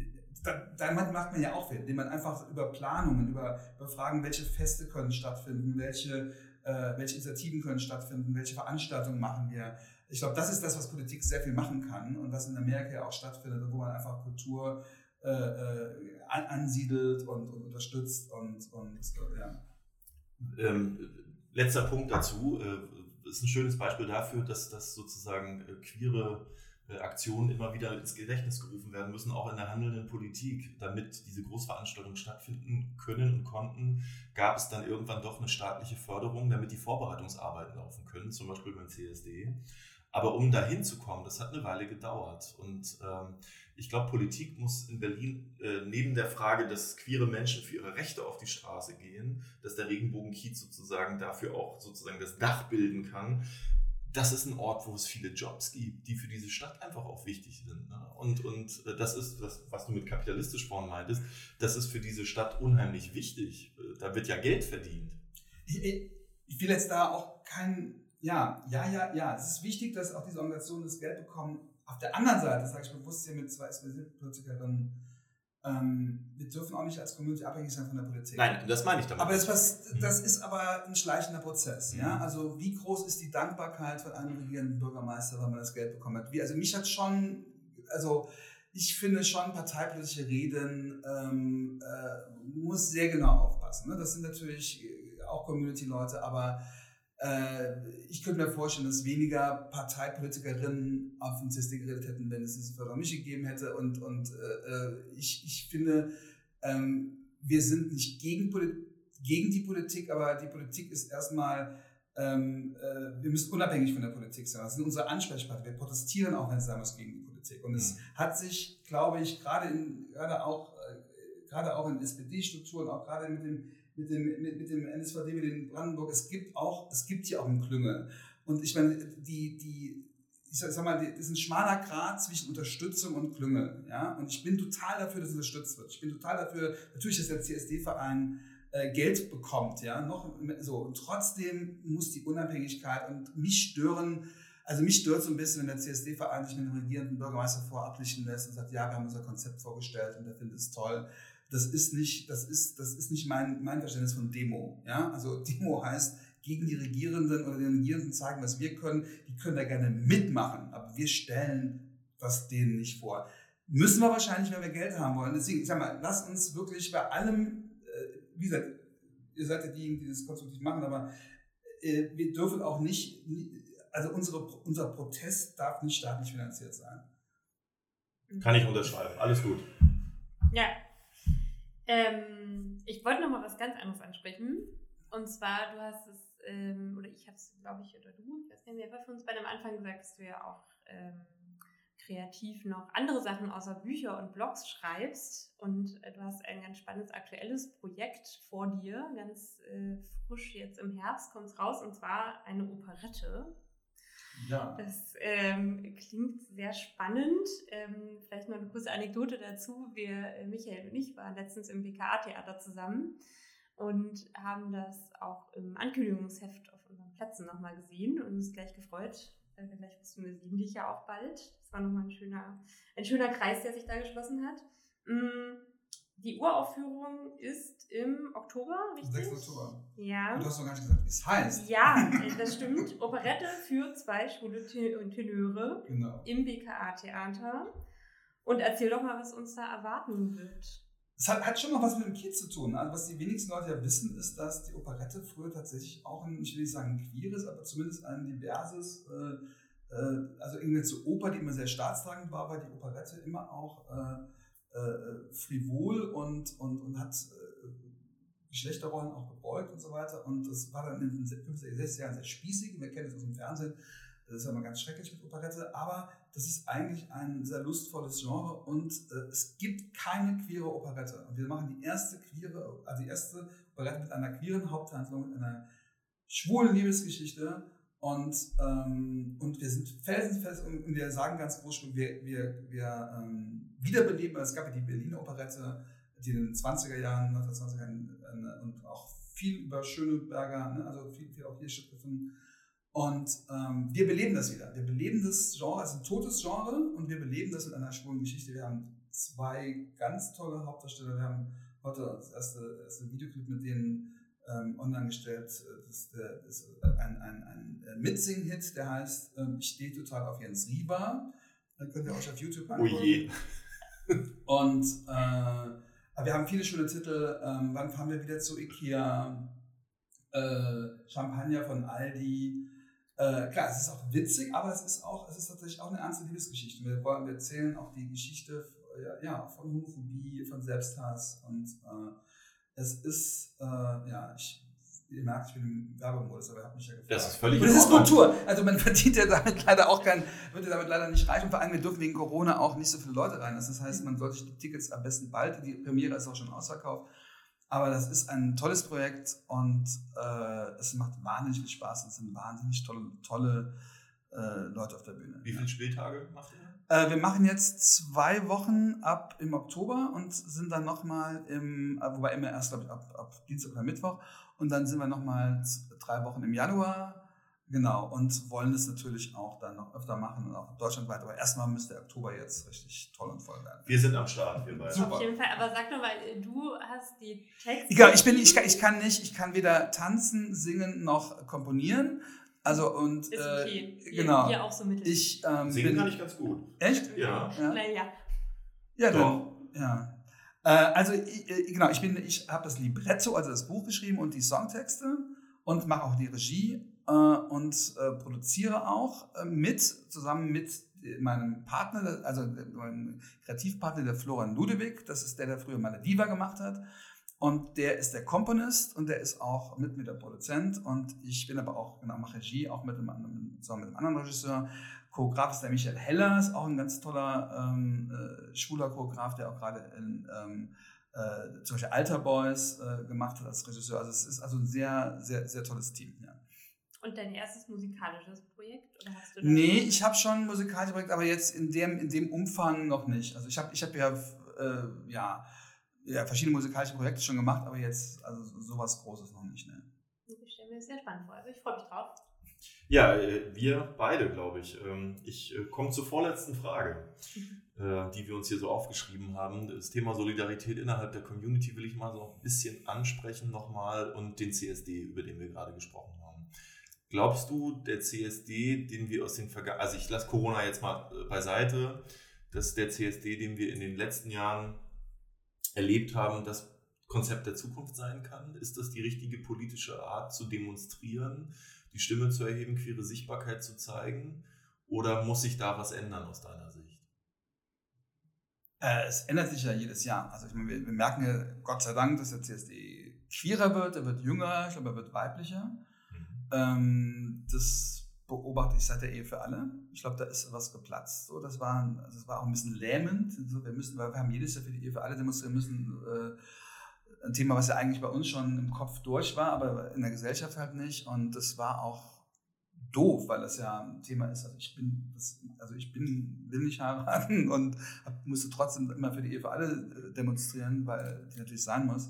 C: damit macht man ja auch viel, indem man einfach über Planungen, über, über Fragen, welche Feste können stattfinden, welche äh, welche Initiativen können stattfinden, welche Veranstaltungen machen wir. Ich glaube, das ist das, was Politik sehr viel machen kann und was in Amerika ja auch stattfindet, wo man einfach Kultur äh, äh, ansiedelt und, und, unterstützt und, und ja.
B: Ähm, letzter Punkt dazu, äh, ist ein schönes Beispiel dafür, dass, dass sozusagen äh, queere Aktionen immer wieder ins Gedächtnis gerufen werden müssen, auch in der handelnden Politik. Damit diese Großveranstaltungen stattfinden können und konnten, gab es dann irgendwann doch eine staatliche Förderung, damit die Vorbereitungsarbeiten laufen können, zum Beispiel beim CSD. Aber um dahin zu kommen, das hat eine Weile gedauert. Und ähm, ich glaube, Politik muss in Berlin äh, neben der Frage, dass queere Menschen für ihre Rechte auf die Straße gehen, dass der Regenbogenkiez sozusagen dafür auch sozusagen das Dach bilden kann, das ist ein Ort, wo es viele Jobs gibt, die für diese Stadt einfach auch wichtig sind. Ne? Und, und äh, das ist, das, was du mit kapitalistisch vorhin meintest, das ist für diese Stadt unheimlich wichtig. Äh, da wird ja Geld verdient.
C: Ich, ich will jetzt da auch kein, ja, ja, ja, ja. Es ist wichtig, dass auch diese Organisationen das Geld bekommen. Auf der anderen Seite, sage ich bewusst hier mit zwei SPD-Politikerinnen, ähm, wir dürfen auch nicht als Community abhängig sein von der Politik.
B: Nein, das meine ich damit.
C: Aber das, was, mhm. das ist aber ein schleichender Prozess. Mhm. Ja? Also wie groß ist die Dankbarkeit von einem regierenden Bürgermeister, wenn man das Geld bekommen hat? Wie, also mich hat schon, also ich finde schon parteipolitische Reden ähm, äh, muss sehr genau aufpassen. Ne? Das sind natürlich auch Community-Leute, aber ich könnte mir vorstellen, dass weniger Parteipolitikerinnen auf den CSD geredet hätten, wenn es diese Förderung nicht gegeben hätte. Und, und äh, äh, ich, ich finde, ähm, wir sind nicht gegen, gegen die Politik, aber die Politik ist erstmal, ähm, äh, wir müssen unabhängig von der Politik sein. Das sind unsere Ansprechpartner. Wir protestieren auch, wenn es sein muss, gegen die Politik. Und es mhm. hat sich, glaube ich, gerade in, gerade auch, äh, gerade auch in SPD-Strukturen, auch gerade mit dem mit dem, mit, mit dem NSVD, mit den Brandenburg, es gibt auch, es gibt hier auch eine Klünge. Und ich meine, die, die, ich sag mal, das ist ein schmaler Grad zwischen Unterstützung und Klünge. Ja? Und ich bin total dafür, dass es unterstützt wird. Ich bin total dafür, natürlich, dass der CSD-Verein äh, Geld bekommt, ja, noch so. Und trotzdem muss die Unabhängigkeit und mich stören, also mich stört so ein bisschen, wenn der CSD-Verein sich mit dem regierenden Bürgermeister vorablichten lässt und sagt, ja, wir haben unser Konzept vorgestellt und der findet es toll das ist nicht, das ist, das ist nicht mein, mein Verständnis von Demo. Ja? Also Demo heißt, gegen die Regierenden oder den Regierenden zeigen, was wir können. Die können da gerne mitmachen, aber wir stellen das denen nicht vor. Müssen wir wahrscheinlich, wenn wir Geld haben wollen. Deswegen, ich sag mal, lass uns wirklich bei allem, äh, wie gesagt, ihr seid ja diejenigen, die das konstruktiv machen, aber äh, wir dürfen auch nicht, also unsere, unser Protest darf nicht staatlich finanziert sein.
B: Kann ich unterschreiben. Alles gut.
A: Ja, ähm, ich wollte noch mal was ganz anderes ansprechen. Und zwar, du hast es, ähm, oder ich habe es, glaube ich, oder du, ich weiß nicht, wer für uns bei dem Anfang gesagt, dass du ja auch ähm, kreativ noch andere Sachen außer Bücher und Blogs schreibst. Und äh, du hast ein ganz spannendes aktuelles Projekt vor dir, ganz äh, frisch jetzt im Herbst kommt es raus, und zwar eine Operette. Ja. Das ähm, klingt sehr spannend. Ähm, vielleicht noch eine kurze Anekdote dazu. Wir, äh, Michael und ich, waren letztens im BKA-Theater zusammen und haben das auch im Ankündigungsheft auf unseren Plätzen nochmal gesehen und uns gleich gefreut. Äh, vielleicht bist du wir sehen dich ja auch bald. Das war nochmal ein schöner, ein schöner Kreis, der sich da geschlossen hat. Mm, die Uraufführung ist im Oktober, richtig?
C: 6. Oktober.
A: Ja.
C: Und du hast noch gar nicht gesagt, wie es heißt.
A: Ja, äh, das stimmt. Operette für zwei schwule und Tenöre
C: genau.
A: im BKA-Theater. Und erzähl doch mal, was uns da erwarten wird.
C: Es hat, hat, schon noch was mit dem Kiez zu tun. Also was die wenigsten Leute ja wissen, ist, dass die Operette früher tatsächlich auch ein, ich will nicht sagen ein queeres, aber zumindest ein diverses, äh, äh, also irgendwie zur Oper, die immer sehr staatstragend war, war die Operette immer auch äh, äh, frivol und, und, und hat äh, Geschlechterrollen auch gebeugt und so weiter. Und das war dann in den 50er, 60er Jahren sehr spießig. Wir kennen es aus dem Fernsehen. Das ist ja immer ganz schrecklich mit Operette. Aber das ist eigentlich ein sehr lustvolles Genre und äh, es gibt keine queere Operette. Und wir machen die erste queere, also die erste Operette mit einer queeren Haupthandlung, mit einer schwulen Liebesgeschichte und, ähm, und wir sind felsenfest und wir sagen ganz groß, wir, wir, wir ähm, wiederbeleben, es gab ja die Berliner Operette, die in den 20er Jahren, 1920er Jahren äh, und auch viel über Schöneberger, ne, also viel, viel auch hier stattgefunden. Und ähm, wir beleben das wieder. Wir beleben das Genre, es ist ein totes Genre und wir beleben das mit einer schwulen Geschichte. Wir haben zwei ganz tolle Hauptdarsteller. Wir haben heute das erste, erste Videoclip mit denen ähm, online gestellt. Das ist, das ist ein, ein, ein Mitsing-Hit, der heißt ähm, Ich stehe total auf Jens Rieber. Dann könnt ihr auch auf YouTube
B: angucken. Oh je.
C: Und äh, wir haben viele schöne Titel. Ähm, wann fahren wir wieder zu Ikea? Äh, Champagner von Aldi. Äh, klar, es ist auch witzig, aber es ist auch, es ist tatsächlich auch eine ernste Liebesgeschichte. Wir, wollen, wir erzählen auch die Geschichte ja, von Homophobie, von Selbsthass und äh, es ist, äh, ja, ich, ihr merkt, ich bin im Werbemodus, aber ihr habt mich ja gefragt.
B: Das ist völlig
C: Und das ist Kultur. Also man verdient ja damit leider auch kein, wird ja damit leider nicht reich. Und vor allem, wir dürfen wegen Corona auch nicht so viele Leute rein. Das heißt, man sollte die Tickets am besten bald, die Premiere ist auch schon ausverkauft. Aber das ist ein tolles Projekt und äh, es macht wahnsinnig viel Spaß. Es sind wahnsinnig tolle, tolle äh, Leute auf der Bühne.
B: Wie viele Spieltage macht ihr?
C: Äh, wir machen jetzt zwei Wochen ab im Oktober und sind dann nochmal im, äh, wobei immer erst, glaube ich, ab, ab Dienstag oder Mittwoch. Und dann sind wir nochmal drei Wochen im Januar. Genau, und wollen es natürlich auch dann noch öfter machen und auch deutschlandweit. Aber erstmal müsste der Oktober jetzt richtig toll und voll werden.
B: Wir sind am Start, wir beide.
A: Super. Auf jeden Fall, aber sag doch mal, du hast die Texte.
C: Ja, ich, bin, ich, kann, ich kann nicht, ich kann weder tanzen, singen noch komponieren. Also und
A: ist okay.
C: Äh, genau.
A: Hier auch so mittel.
C: Ich ähm,
B: Singen bin, kann ich ganz gut.
C: Echt?
B: Ja.
A: Ja. ja.
C: Ja, dann, ja. Äh, also äh, genau, ich ich habe das Libretto, also das Buch geschrieben und die Songtexte und mache auch die Regie äh, und äh, produziere auch äh, mit zusammen mit meinem Partner, also meinem Kreativpartner, der Florian Ludewig. Das ist der, der früher meine Diva gemacht hat. Und der ist der Komponist und der ist auch mit mir der Produzent. Und ich bin aber auch, genau, mache Regie, auch mit einem mit einem anderen Regisseur. Choreograf ist der Michael Heller, ist auch ein ganz toller ähm, äh, schwuler Choreograf, der auch gerade in ähm, äh, zum Beispiel Alter Boys äh, gemacht hat als Regisseur. Also es ist also ein sehr, sehr, sehr tolles Team. Ja.
A: Und dein erstes musikalisches Projekt?
C: Oder hast du nee, ich habe schon ein musikalisches Projekt, aber jetzt in dem, in dem Umfang noch nicht. Also ich habe ich hab ja, äh, ja, ja verschiedene musikalische Projekte schon gemacht, aber jetzt also sowas Großes noch nicht. Ne?
A: Ich stelle mir das sehr spannend vor. Also ich freue mich drauf.
B: Ja, äh, wir beide, glaube ich. Ähm, ich äh, komme zur vorletzten Frage, mhm. die wir uns hier so aufgeschrieben haben. Das Thema Solidarität innerhalb der Community will ich mal so ein bisschen ansprechen nochmal und den CSD, über den wir gerade gesprochen haben. Glaubst du, der CSD, den wir aus den Vergangenheiten, also ich lasse Corona jetzt mal beiseite, dass der CSD, den wir in den letzten Jahren erlebt haben, das Konzept der Zukunft sein kann? Ist das die richtige politische Art zu demonstrieren? Die Stimme zu erheben, queere Sichtbarkeit zu zeigen? Oder muss sich da was ändern aus deiner Sicht?
C: Äh, es ändert sich ja jedes Jahr. Also ich meine, wir, wir, merken ja Gott sei Dank, dass der CSD queerer wird, er wird jünger, ich glaube, er wird weiblicher. Mhm. Ähm, das beobachte ich seit der Ehe für alle. Ich glaube, da ist was geplatzt. So, das, war, also das war auch ein bisschen lähmend. Also wir, müssen, wir haben jedes Jahr für die Ehe für alle demonstrieren müssen. Äh, ein Thema, was ja eigentlich bei uns schon im Kopf durch war, aber in der Gesellschaft halt nicht. Und das war auch doof, weil das ja ein Thema ist. Also ich bin, das, also ich bin, will nicht heiraten und hab, musste trotzdem immer für die Ehe für alle äh, demonstrieren, weil die natürlich sein muss.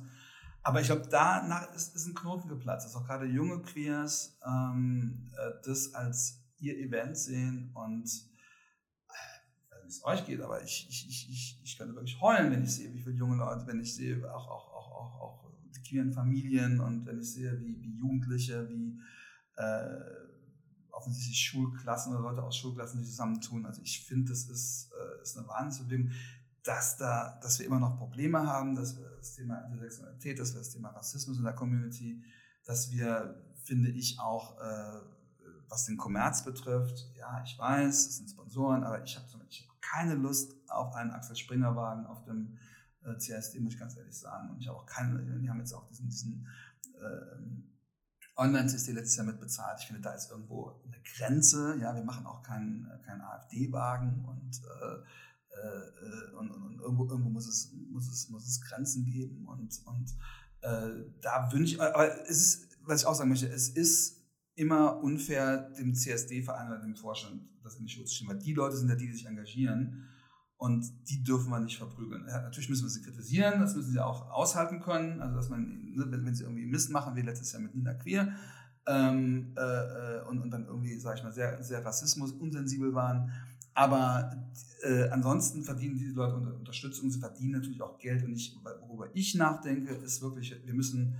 C: Aber ich glaube, danach ist, ist ein Knoten geplatzt, dass auch gerade junge Queers ähm, äh, das als ihr Event sehen und äh, wie es euch geht, aber ich, ich, ich, ich, ich könnte wirklich heulen, wenn ich sehe, wie viele junge Leute, wenn ich sehe, auch, auch auch, auch die queeren Familien und wenn ich sehe, wie, wie Jugendliche, wie äh, offensichtlich Schulklassen oder Leute aus Schulklassen sich zusammentun. Also ich finde, das ist, äh, ist eine Wahnsinnsbewegung, dass, da, dass wir immer noch Probleme haben, dass wir das Thema Intersexualität, dass wir das Thema Rassismus in der Community, dass wir, finde ich, auch, äh, was den Kommerz betrifft, ja, ich weiß, es sind Sponsoren, aber ich habe hab keine Lust auf einen Axel Springer Wagen auf dem äh, CSD, muss ich ganz ehrlich sagen. Und ich habe auch keine, die haben jetzt auch diesen, diesen äh, Online-CSD letztes Jahr mit bezahlt. Ich finde, da ist irgendwo eine Grenze. Ja, wir machen auch keinen, keinen AfD-Wagen und, äh, äh, und, und, und, irgendwo, irgendwo muss, es, muss, es, muss es Grenzen geben. Und, und äh, da wünsche ich, aber es ist, was ich auch sagen möchte, es ist immer unfair, dem CSD-Verein oder dem Vorstand das in die Schuhe zu schieben, weil die Leute sind ja die, die sich engagieren. Und die dürfen wir nicht verprügeln. Ja, natürlich müssen wir sie kritisieren, das müssen sie auch aushalten können. Also, dass man, ne, wenn, wenn sie irgendwie Mist machen, wie letztes Jahr mit Nina Queer, ähm, äh, äh, und, und dann irgendwie, sag ich mal, sehr, sehr Rassismus unsensibel waren. Aber äh, ansonsten verdienen diese Leute unter Unterstützung, sie verdienen natürlich auch Geld. Und ich, worüber ich nachdenke, ist wirklich, wir müssen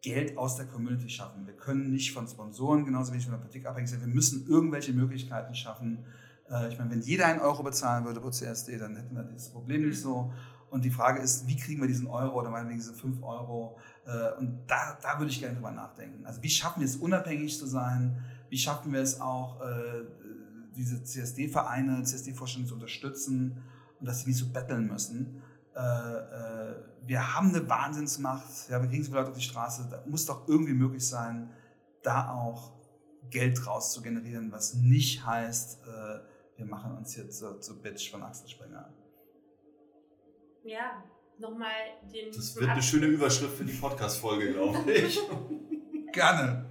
C: Geld aus der Community schaffen. Wir können nicht von Sponsoren, genauso wenig von der Politik abhängig sein. Wir müssen irgendwelche Möglichkeiten schaffen, äh, ich meine, wenn jeder einen Euro bezahlen würde pro CSD, dann hätten wir das Problem nicht so. Und die Frage ist, wie kriegen wir diesen Euro oder meinetwegen diese 5 Euro? Äh, und da, da würde ich gerne drüber nachdenken. Also wie schaffen wir es, unabhängig zu sein? Wie schaffen wir es auch, äh, diese CSD-Vereine, CSD-Vorstände zu unterstützen und dass sie nicht so betteln müssen? Wir haben eine Wahnsinnsmacht, ja, wir kriegen so viele Leute auf die Straße, da muss doch irgendwie möglich sein, da auch Geld raus zu generieren, was nicht heißt, wir machen uns jetzt so zu Bitch von Axel Springer.
A: Ja, nochmal den.
B: Das wird eine schöne Überschrift für die Podcast-Folge, glaube ich.
C: Gerne.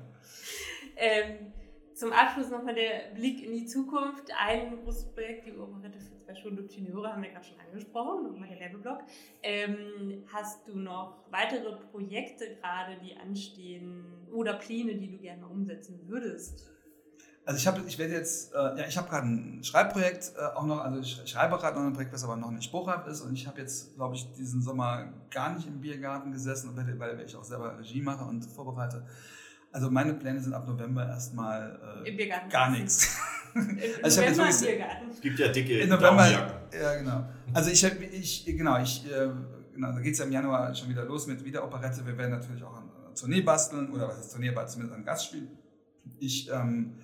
A: Ähm, zum Abschluss nochmal der Blick in die Zukunft. Ein großes Projekt, die Operette für zwei Schuloptineure, haben wir gerade schon angesprochen, nochmal der Werbeblock. Ähm, hast du noch weitere Projekte gerade, die anstehen oder Pläne, die du gerne umsetzen würdest?
C: Also ich habe, ich werde jetzt, äh, ja, ich habe gerade ein Schreibprojekt äh, auch noch, also ich schreibe gerade noch ein Projekt, was aber noch nicht spruchreif ist und ich habe jetzt, glaube ich, diesen Sommer gar nicht im Biergarten gesessen, weil, weil ich auch selber Regie mache und vorbereite. Also meine Pläne sind ab November erstmal äh, gar nichts.
A: Im also ich November
B: Biergarten. Es gibt ja dicke
C: in November, Ja, genau. Also ich, ich genau, ich äh, genau, da geht es ja im Januar schon wieder los mit Wiederoperette. Wir werden natürlich auch eine Tournee basteln oder was ist Tournee, aber zumindest ein Gastspiel. Ich, ähm,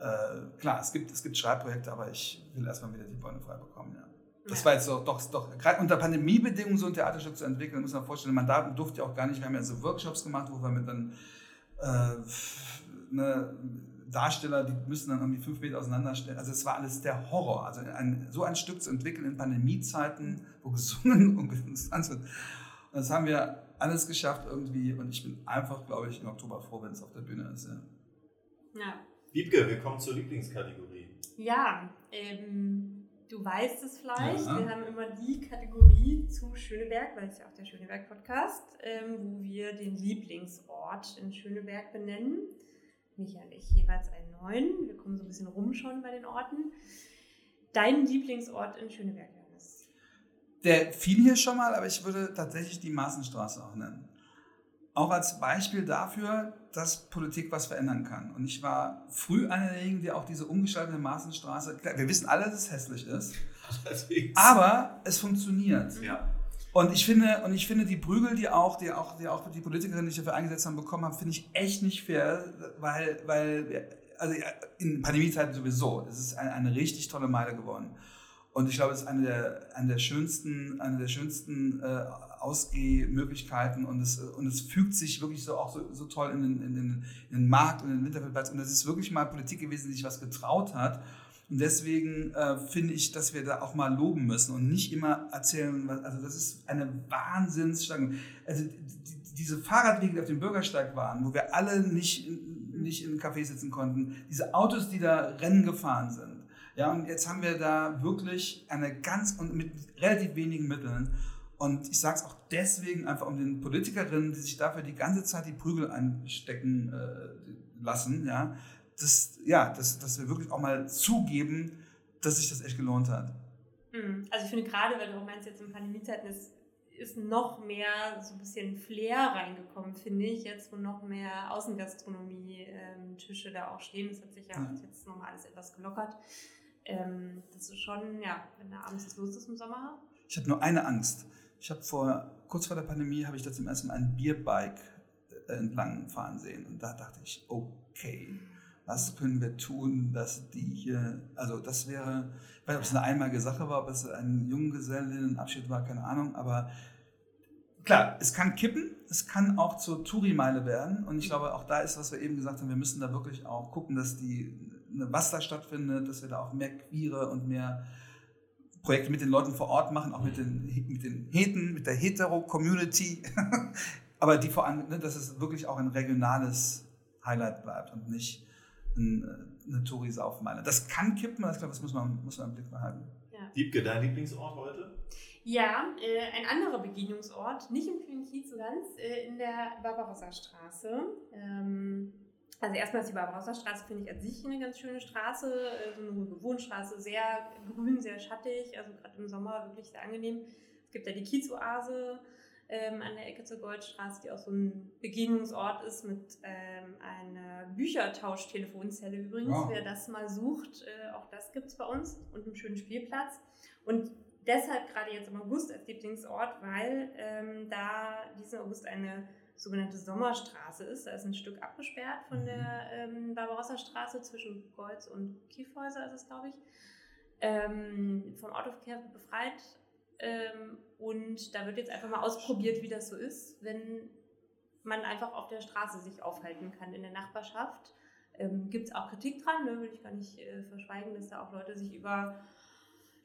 C: äh, klar, es gibt, es gibt Schreibprojekte, aber ich will erstmal wieder die Bäume frei bekommen, ja. Das war jetzt doch, doch, doch gerade unter Pandemiebedingungen so ein Theaterstück zu entwickeln, muss man vorstellen, man darf, durfte ja auch gar nicht, wir haben ja so Workshops gemacht, wo wir mit dann äh, ne, Darsteller, die müssen dann irgendwie fünf Meter auseinanderstellen. Also es war alles der Horror. Also ein, so ein Stück zu entwickeln in Pandemiezeiten, wo gesungen und getanzt wird. Und das haben wir alles geschafft irgendwie und ich bin einfach, glaube ich, im Oktober froh, wenn es auf der Bühne ist. Ja.
B: ja. Wiebke, wir kommen zur Lieblingskategorie.
A: Ja, ähm, du weißt es vielleicht, ja. wir haben immer die Kategorie zu Schöneberg, weil es ja auch der Schöneberg-Podcast, ähm, wo wir den Lieblingsort in Schöneberg benennen. Micha und ich jeweils einen neuen. Wir kommen so ein bisschen rum schon bei den Orten. Dein Lieblingsort in Schöneberg, Johannes?
C: Der fiel hier schon mal, aber ich würde tatsächlich die Maßenstraße auch nennen. Auch als Beispiel dafür, dass Politik was verändern kann. Und ich war früh einer derjenigen, die auch diese umgestaltete Maßenstraße, wir wissen alle, dass es hässlich ist, aber es funktioniert.
B: Ja.
C: Und ich finde, und ich finde die Prügel, die auch, die auch, die auch die Politikerinnen, die sich dafür eingesetzt haben, bekommen haben, finde ich echt nicht fair, weil, weil, also in Pandemiezeiten sowieso, es ist eine, eine richtig tolle Meile geworden. Und ich glaube, es ist eine der, eine der schönsten, eine der schönsten äh, Ausgehmöglichkeiten und es, und es fügt sich wirklich so auch so, so toll in den, in, den, in den Markt und in den Winterfeldplatz. Und das ist wirklich mal Politik gewesen, die sich was getraut hat und deswegen äh, finde ich, dass wir da auch mal loben müssen und nicht immer erzählen, also das ist eine Wahnsinnsstange. Also die, diese Fahrradwege, die auf dem Bürgersteig waren, wo wir alle nicht, nicht in Café sitzen konnten, diese Autos, die da Rennen gefahren sind. Ja, und jetzt haben wir da wirklich eine ganz und mit relativ wenigen Mitteln. Und ich sage es auch deswegen einfach um den Politikerinnen, die sich dafür die ganze Zeit die Prügel einstecken äh, lassen, ja, dass, ja, dass, dass wir wirklich auch mal zugeben, dass sich das echt gelohnt hat.
A: Hm. Also ich finde gerade, weil du auch meinst, jetzt in Pandemiezeiten ist, ist noch mehr so ein bisschen Flair reingekommen, finde ich, jetzt wo noch mehr Außengastronomie-Tische ähm, da auch stehen. Das hat sich ja, ja. jetzt nochmal alles etwas gelockert. Ähm, das ist schon, ja, wenn da abends los ist im Sommer.
C: Ich habe nur eine Angst. Ich habe vor, kurz vor der Pandemie, habe ich da zum ersten Mal ein Bierbike äh, entlang fahren sehen. Und da dachte ich, okay, was können wir tun, dass die hier, also das wäre, ich weiß nicht, ob es eine einmalige Sache war, ob es ein Junggesellinnenabschied war, keine Ahnung, aber klar, es kann kippen, es kann auch zur Touri-Meile werden und ich glaube, auch da ist, was wir eben gesagt haben, wir müssen da wirklich auch gucken, dass die, was da stattfindet, dass wir da auch mehr Queere und mehr Projekte mit den Leuten vor Ort machen, auch mit den, mit den Heten, mit der Hetero-Community, aber die vor allem, ne, dass es wirklich auch ein regionales Highlight bleibt und nicht eine Touri-Saufmeile. Das kann kippen, das, glaube, das muss man, muss man im Blick behalten.
B: Ja. Diebke, dein Lieblingsort heute?
A: Ja, äh, ein anderer Begegnungsort, nicht im kühlen Kiez so ganz, äh, in der Barbarossa-Straße. Ähm, also erstmal ist die Barbarossa-Straße, finde ich, an sich eine ganz schöne Straße, äh, so eine ruhige Wohnstraße, sehr grün, sehr schattig, also gerade im Sommer wirklich sehr angenehm. Es gibt ja die Kiezoase, ähm, an der Ecke zur Goldstraße, die auch so ein Begegnungsort ist mit ähm, einer Büchertausch-Telefonzelle übrigens. Wow. Wer das mal sucht, äh, auch das gibt es bei uns und einen schönen Spielplatz. Und deshalb gerade jetzt im August als Lieblingsort, weil ähm, da diesen August eine sogenannte Sommerstraße ist. Da ist ein Stück abgesperrt von der mhm. ähm, Barbarossa-Straße zwischen Golz und Kiefhäuser ist es, glaube ich. Ähm, vom Autoverkehr befreit ähm, und da wird jetzt einfach mal ausprobiert, wie das so ist, wenn man einfach auf der Straße sich aufhalten kann in der Nachbarschaft. Ähm, Gibt es auch Kritik dran, ne? will ich gar nicht äh, verschweigen, dass da auch Leute sich über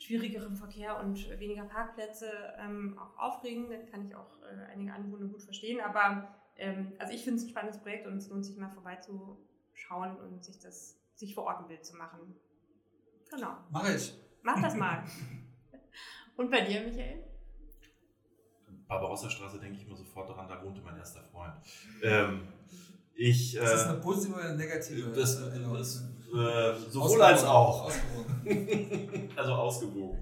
A: schwierigeren Verkehr und weniger Parkplätze ähm, auch aufregen. Das kann ich auch äh, einige Anwohner gut verstehen. Aber ähm, also ich finde es ein spannendes Projekt und es lohnt sich mal vorbeizuschauen und sich das sich vor Ort ein Bild zu machen. Genau.
C: Mach ich.
A: Mach das mal. Und bei dir, Michael?
B: Barbarossa-Straße denke ich immer sofort daran, da wohnte mein erster Freund. Ähm, ich,
C: äh, ist das eine positive oder eine negative?
B: Das, das, äh, sowohl als auch. also ausgewogen.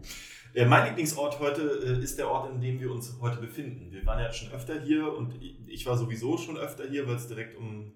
B: Äh, mein Lieblingsort heute äh, ist der Ort, in dem wir uns heute befinden. Wir waren ja schon öfter hier und ich war sowieso schon öfter hier, weil es direkt um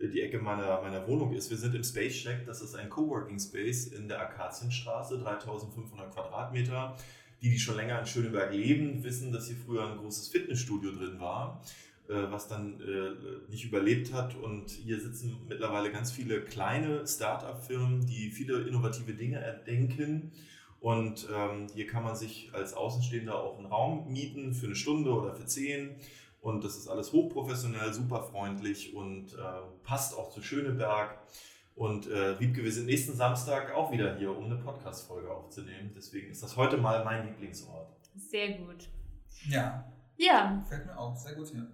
B: die Ecke meiner, meiner Wohnung ist. Wir sind im Space Shack, das ist ein Coworking Space in der Akazienstraße, 3500 Quadratmeter Die, die schon länger in Schöneberg leben, wissen, dass hier früher ein großes Fitnessstudio drin war, äh, was dann äh, nicht überlebt hat. Und hier sitzen mittlerweile ganz viele kleine Start-up-Firmen, die viele innovative Dinge erdenken. Und ähm, hier kann man sich als Außenstehender auch einen Raum mieten für eine Stunde oder für zehn. Und das ist alles hochprofessionell, super freundlich und äh, passt auch zu Schöneberg. Und äh, Wiebke, wir sind nächsten Samstag auch wieder hier, um eine Podcast-Folge aufzunehmen. Deswegen ist das heute mal mein Lieblingsort.
A: Sehr gut.
C: Ja.
A: Ja.
C: Fällt mir auch sehr gut hier.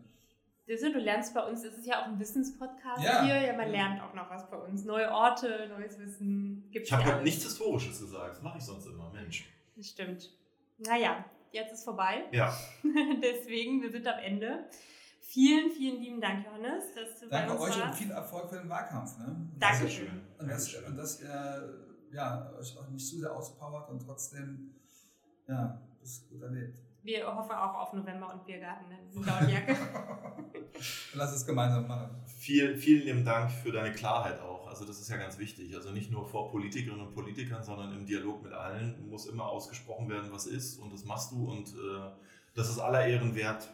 A: Du lernst bei uns, es ist ja auch ein Wissens-Podcast
C: Ja.
A: hier. Ja, man lernt auch noch was bei uns. Neue Orte, neues Wissen. Gibt's
B: Ich habe
A: ja
B: heute
A: alles.
B: nichts Historisches gesagt. Das mache ich sonst immer, Mensch.
A: Das stimmt. Naja, jetzt ist vorbei.
B: Ja,
A: Deswegen, wir sind am Ende. Vielen, vielen lieben Dank, Johannes, dass du
C: Danke
A: bei uns
C: euch und
A: warst.
C: viel Erfolg für den Wahlkampf. Ne? Und
A: Danke.
C: dass-
B: sehr schön.
C: Und dass,
B: Dankeschön.
C: und dass ihr ja, euch auch nicht zu sehr auspowert und trotzdem ja, das gut erlebt.
A: Wir hoffen auch auf November und Biergarten in Lautjacke.
C: Lass es gemeinsam machen.
B: Viel, vielen lieben Dank für deine Klarheit auch. Also das ist ja ganz wichtig. Also nicht nur vor Politikerinnen und Politikern, sondern im Dialog mit allen muss immer ausgesprochen werden, was ist. Und das machst du und äh, das ist aller Ehren wert.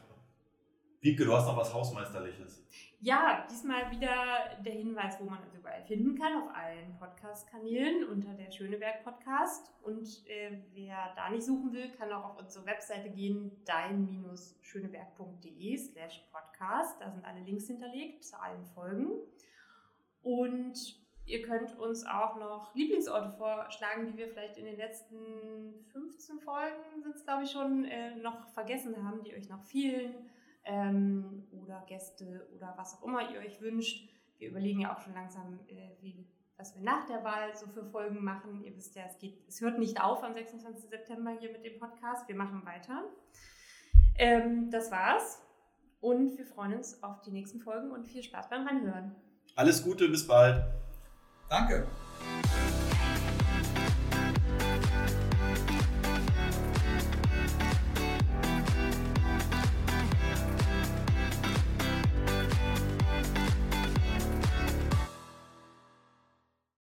B: Wiebke, du hast noch was Hausmeisterliches.
A: Ja, diesmal wieder der Hinweis, wo man uns überall finden kann, auf allen Podcast-Kanälen unter der Schöneberg Podcast. Und äh, wer da nicht suchen will, kann auch auf unsere Webseite gehen, dein-schöneberg.de slash podcast. Da sind alle Links hinterlegt zu allen Folgen. Und ihr könnt uns auch noch Lieblingsorte vorschlagen, die wir vielleicht in den letzten 15 Folgen, sind es glaube ich schon, äh, noch vergessen haben, die euch noch fehlen ähm, oder Gäste oder was auch immer ihr euch wünscht. Wir überlegen ja auch schon langsam, äh, wie, was wir nach der Wahl so für Folgen machen. Ihr wisst ja, es, geht, es hört nicht auf am 26. September hier mit dem Podcast. Wir machen weiter. Ähm, das war's. Und wir freuen uns auf die nächsten Folgen und viel Spaß beim Ranhören.
B: Alles Gute, bis bald.
C: Danke.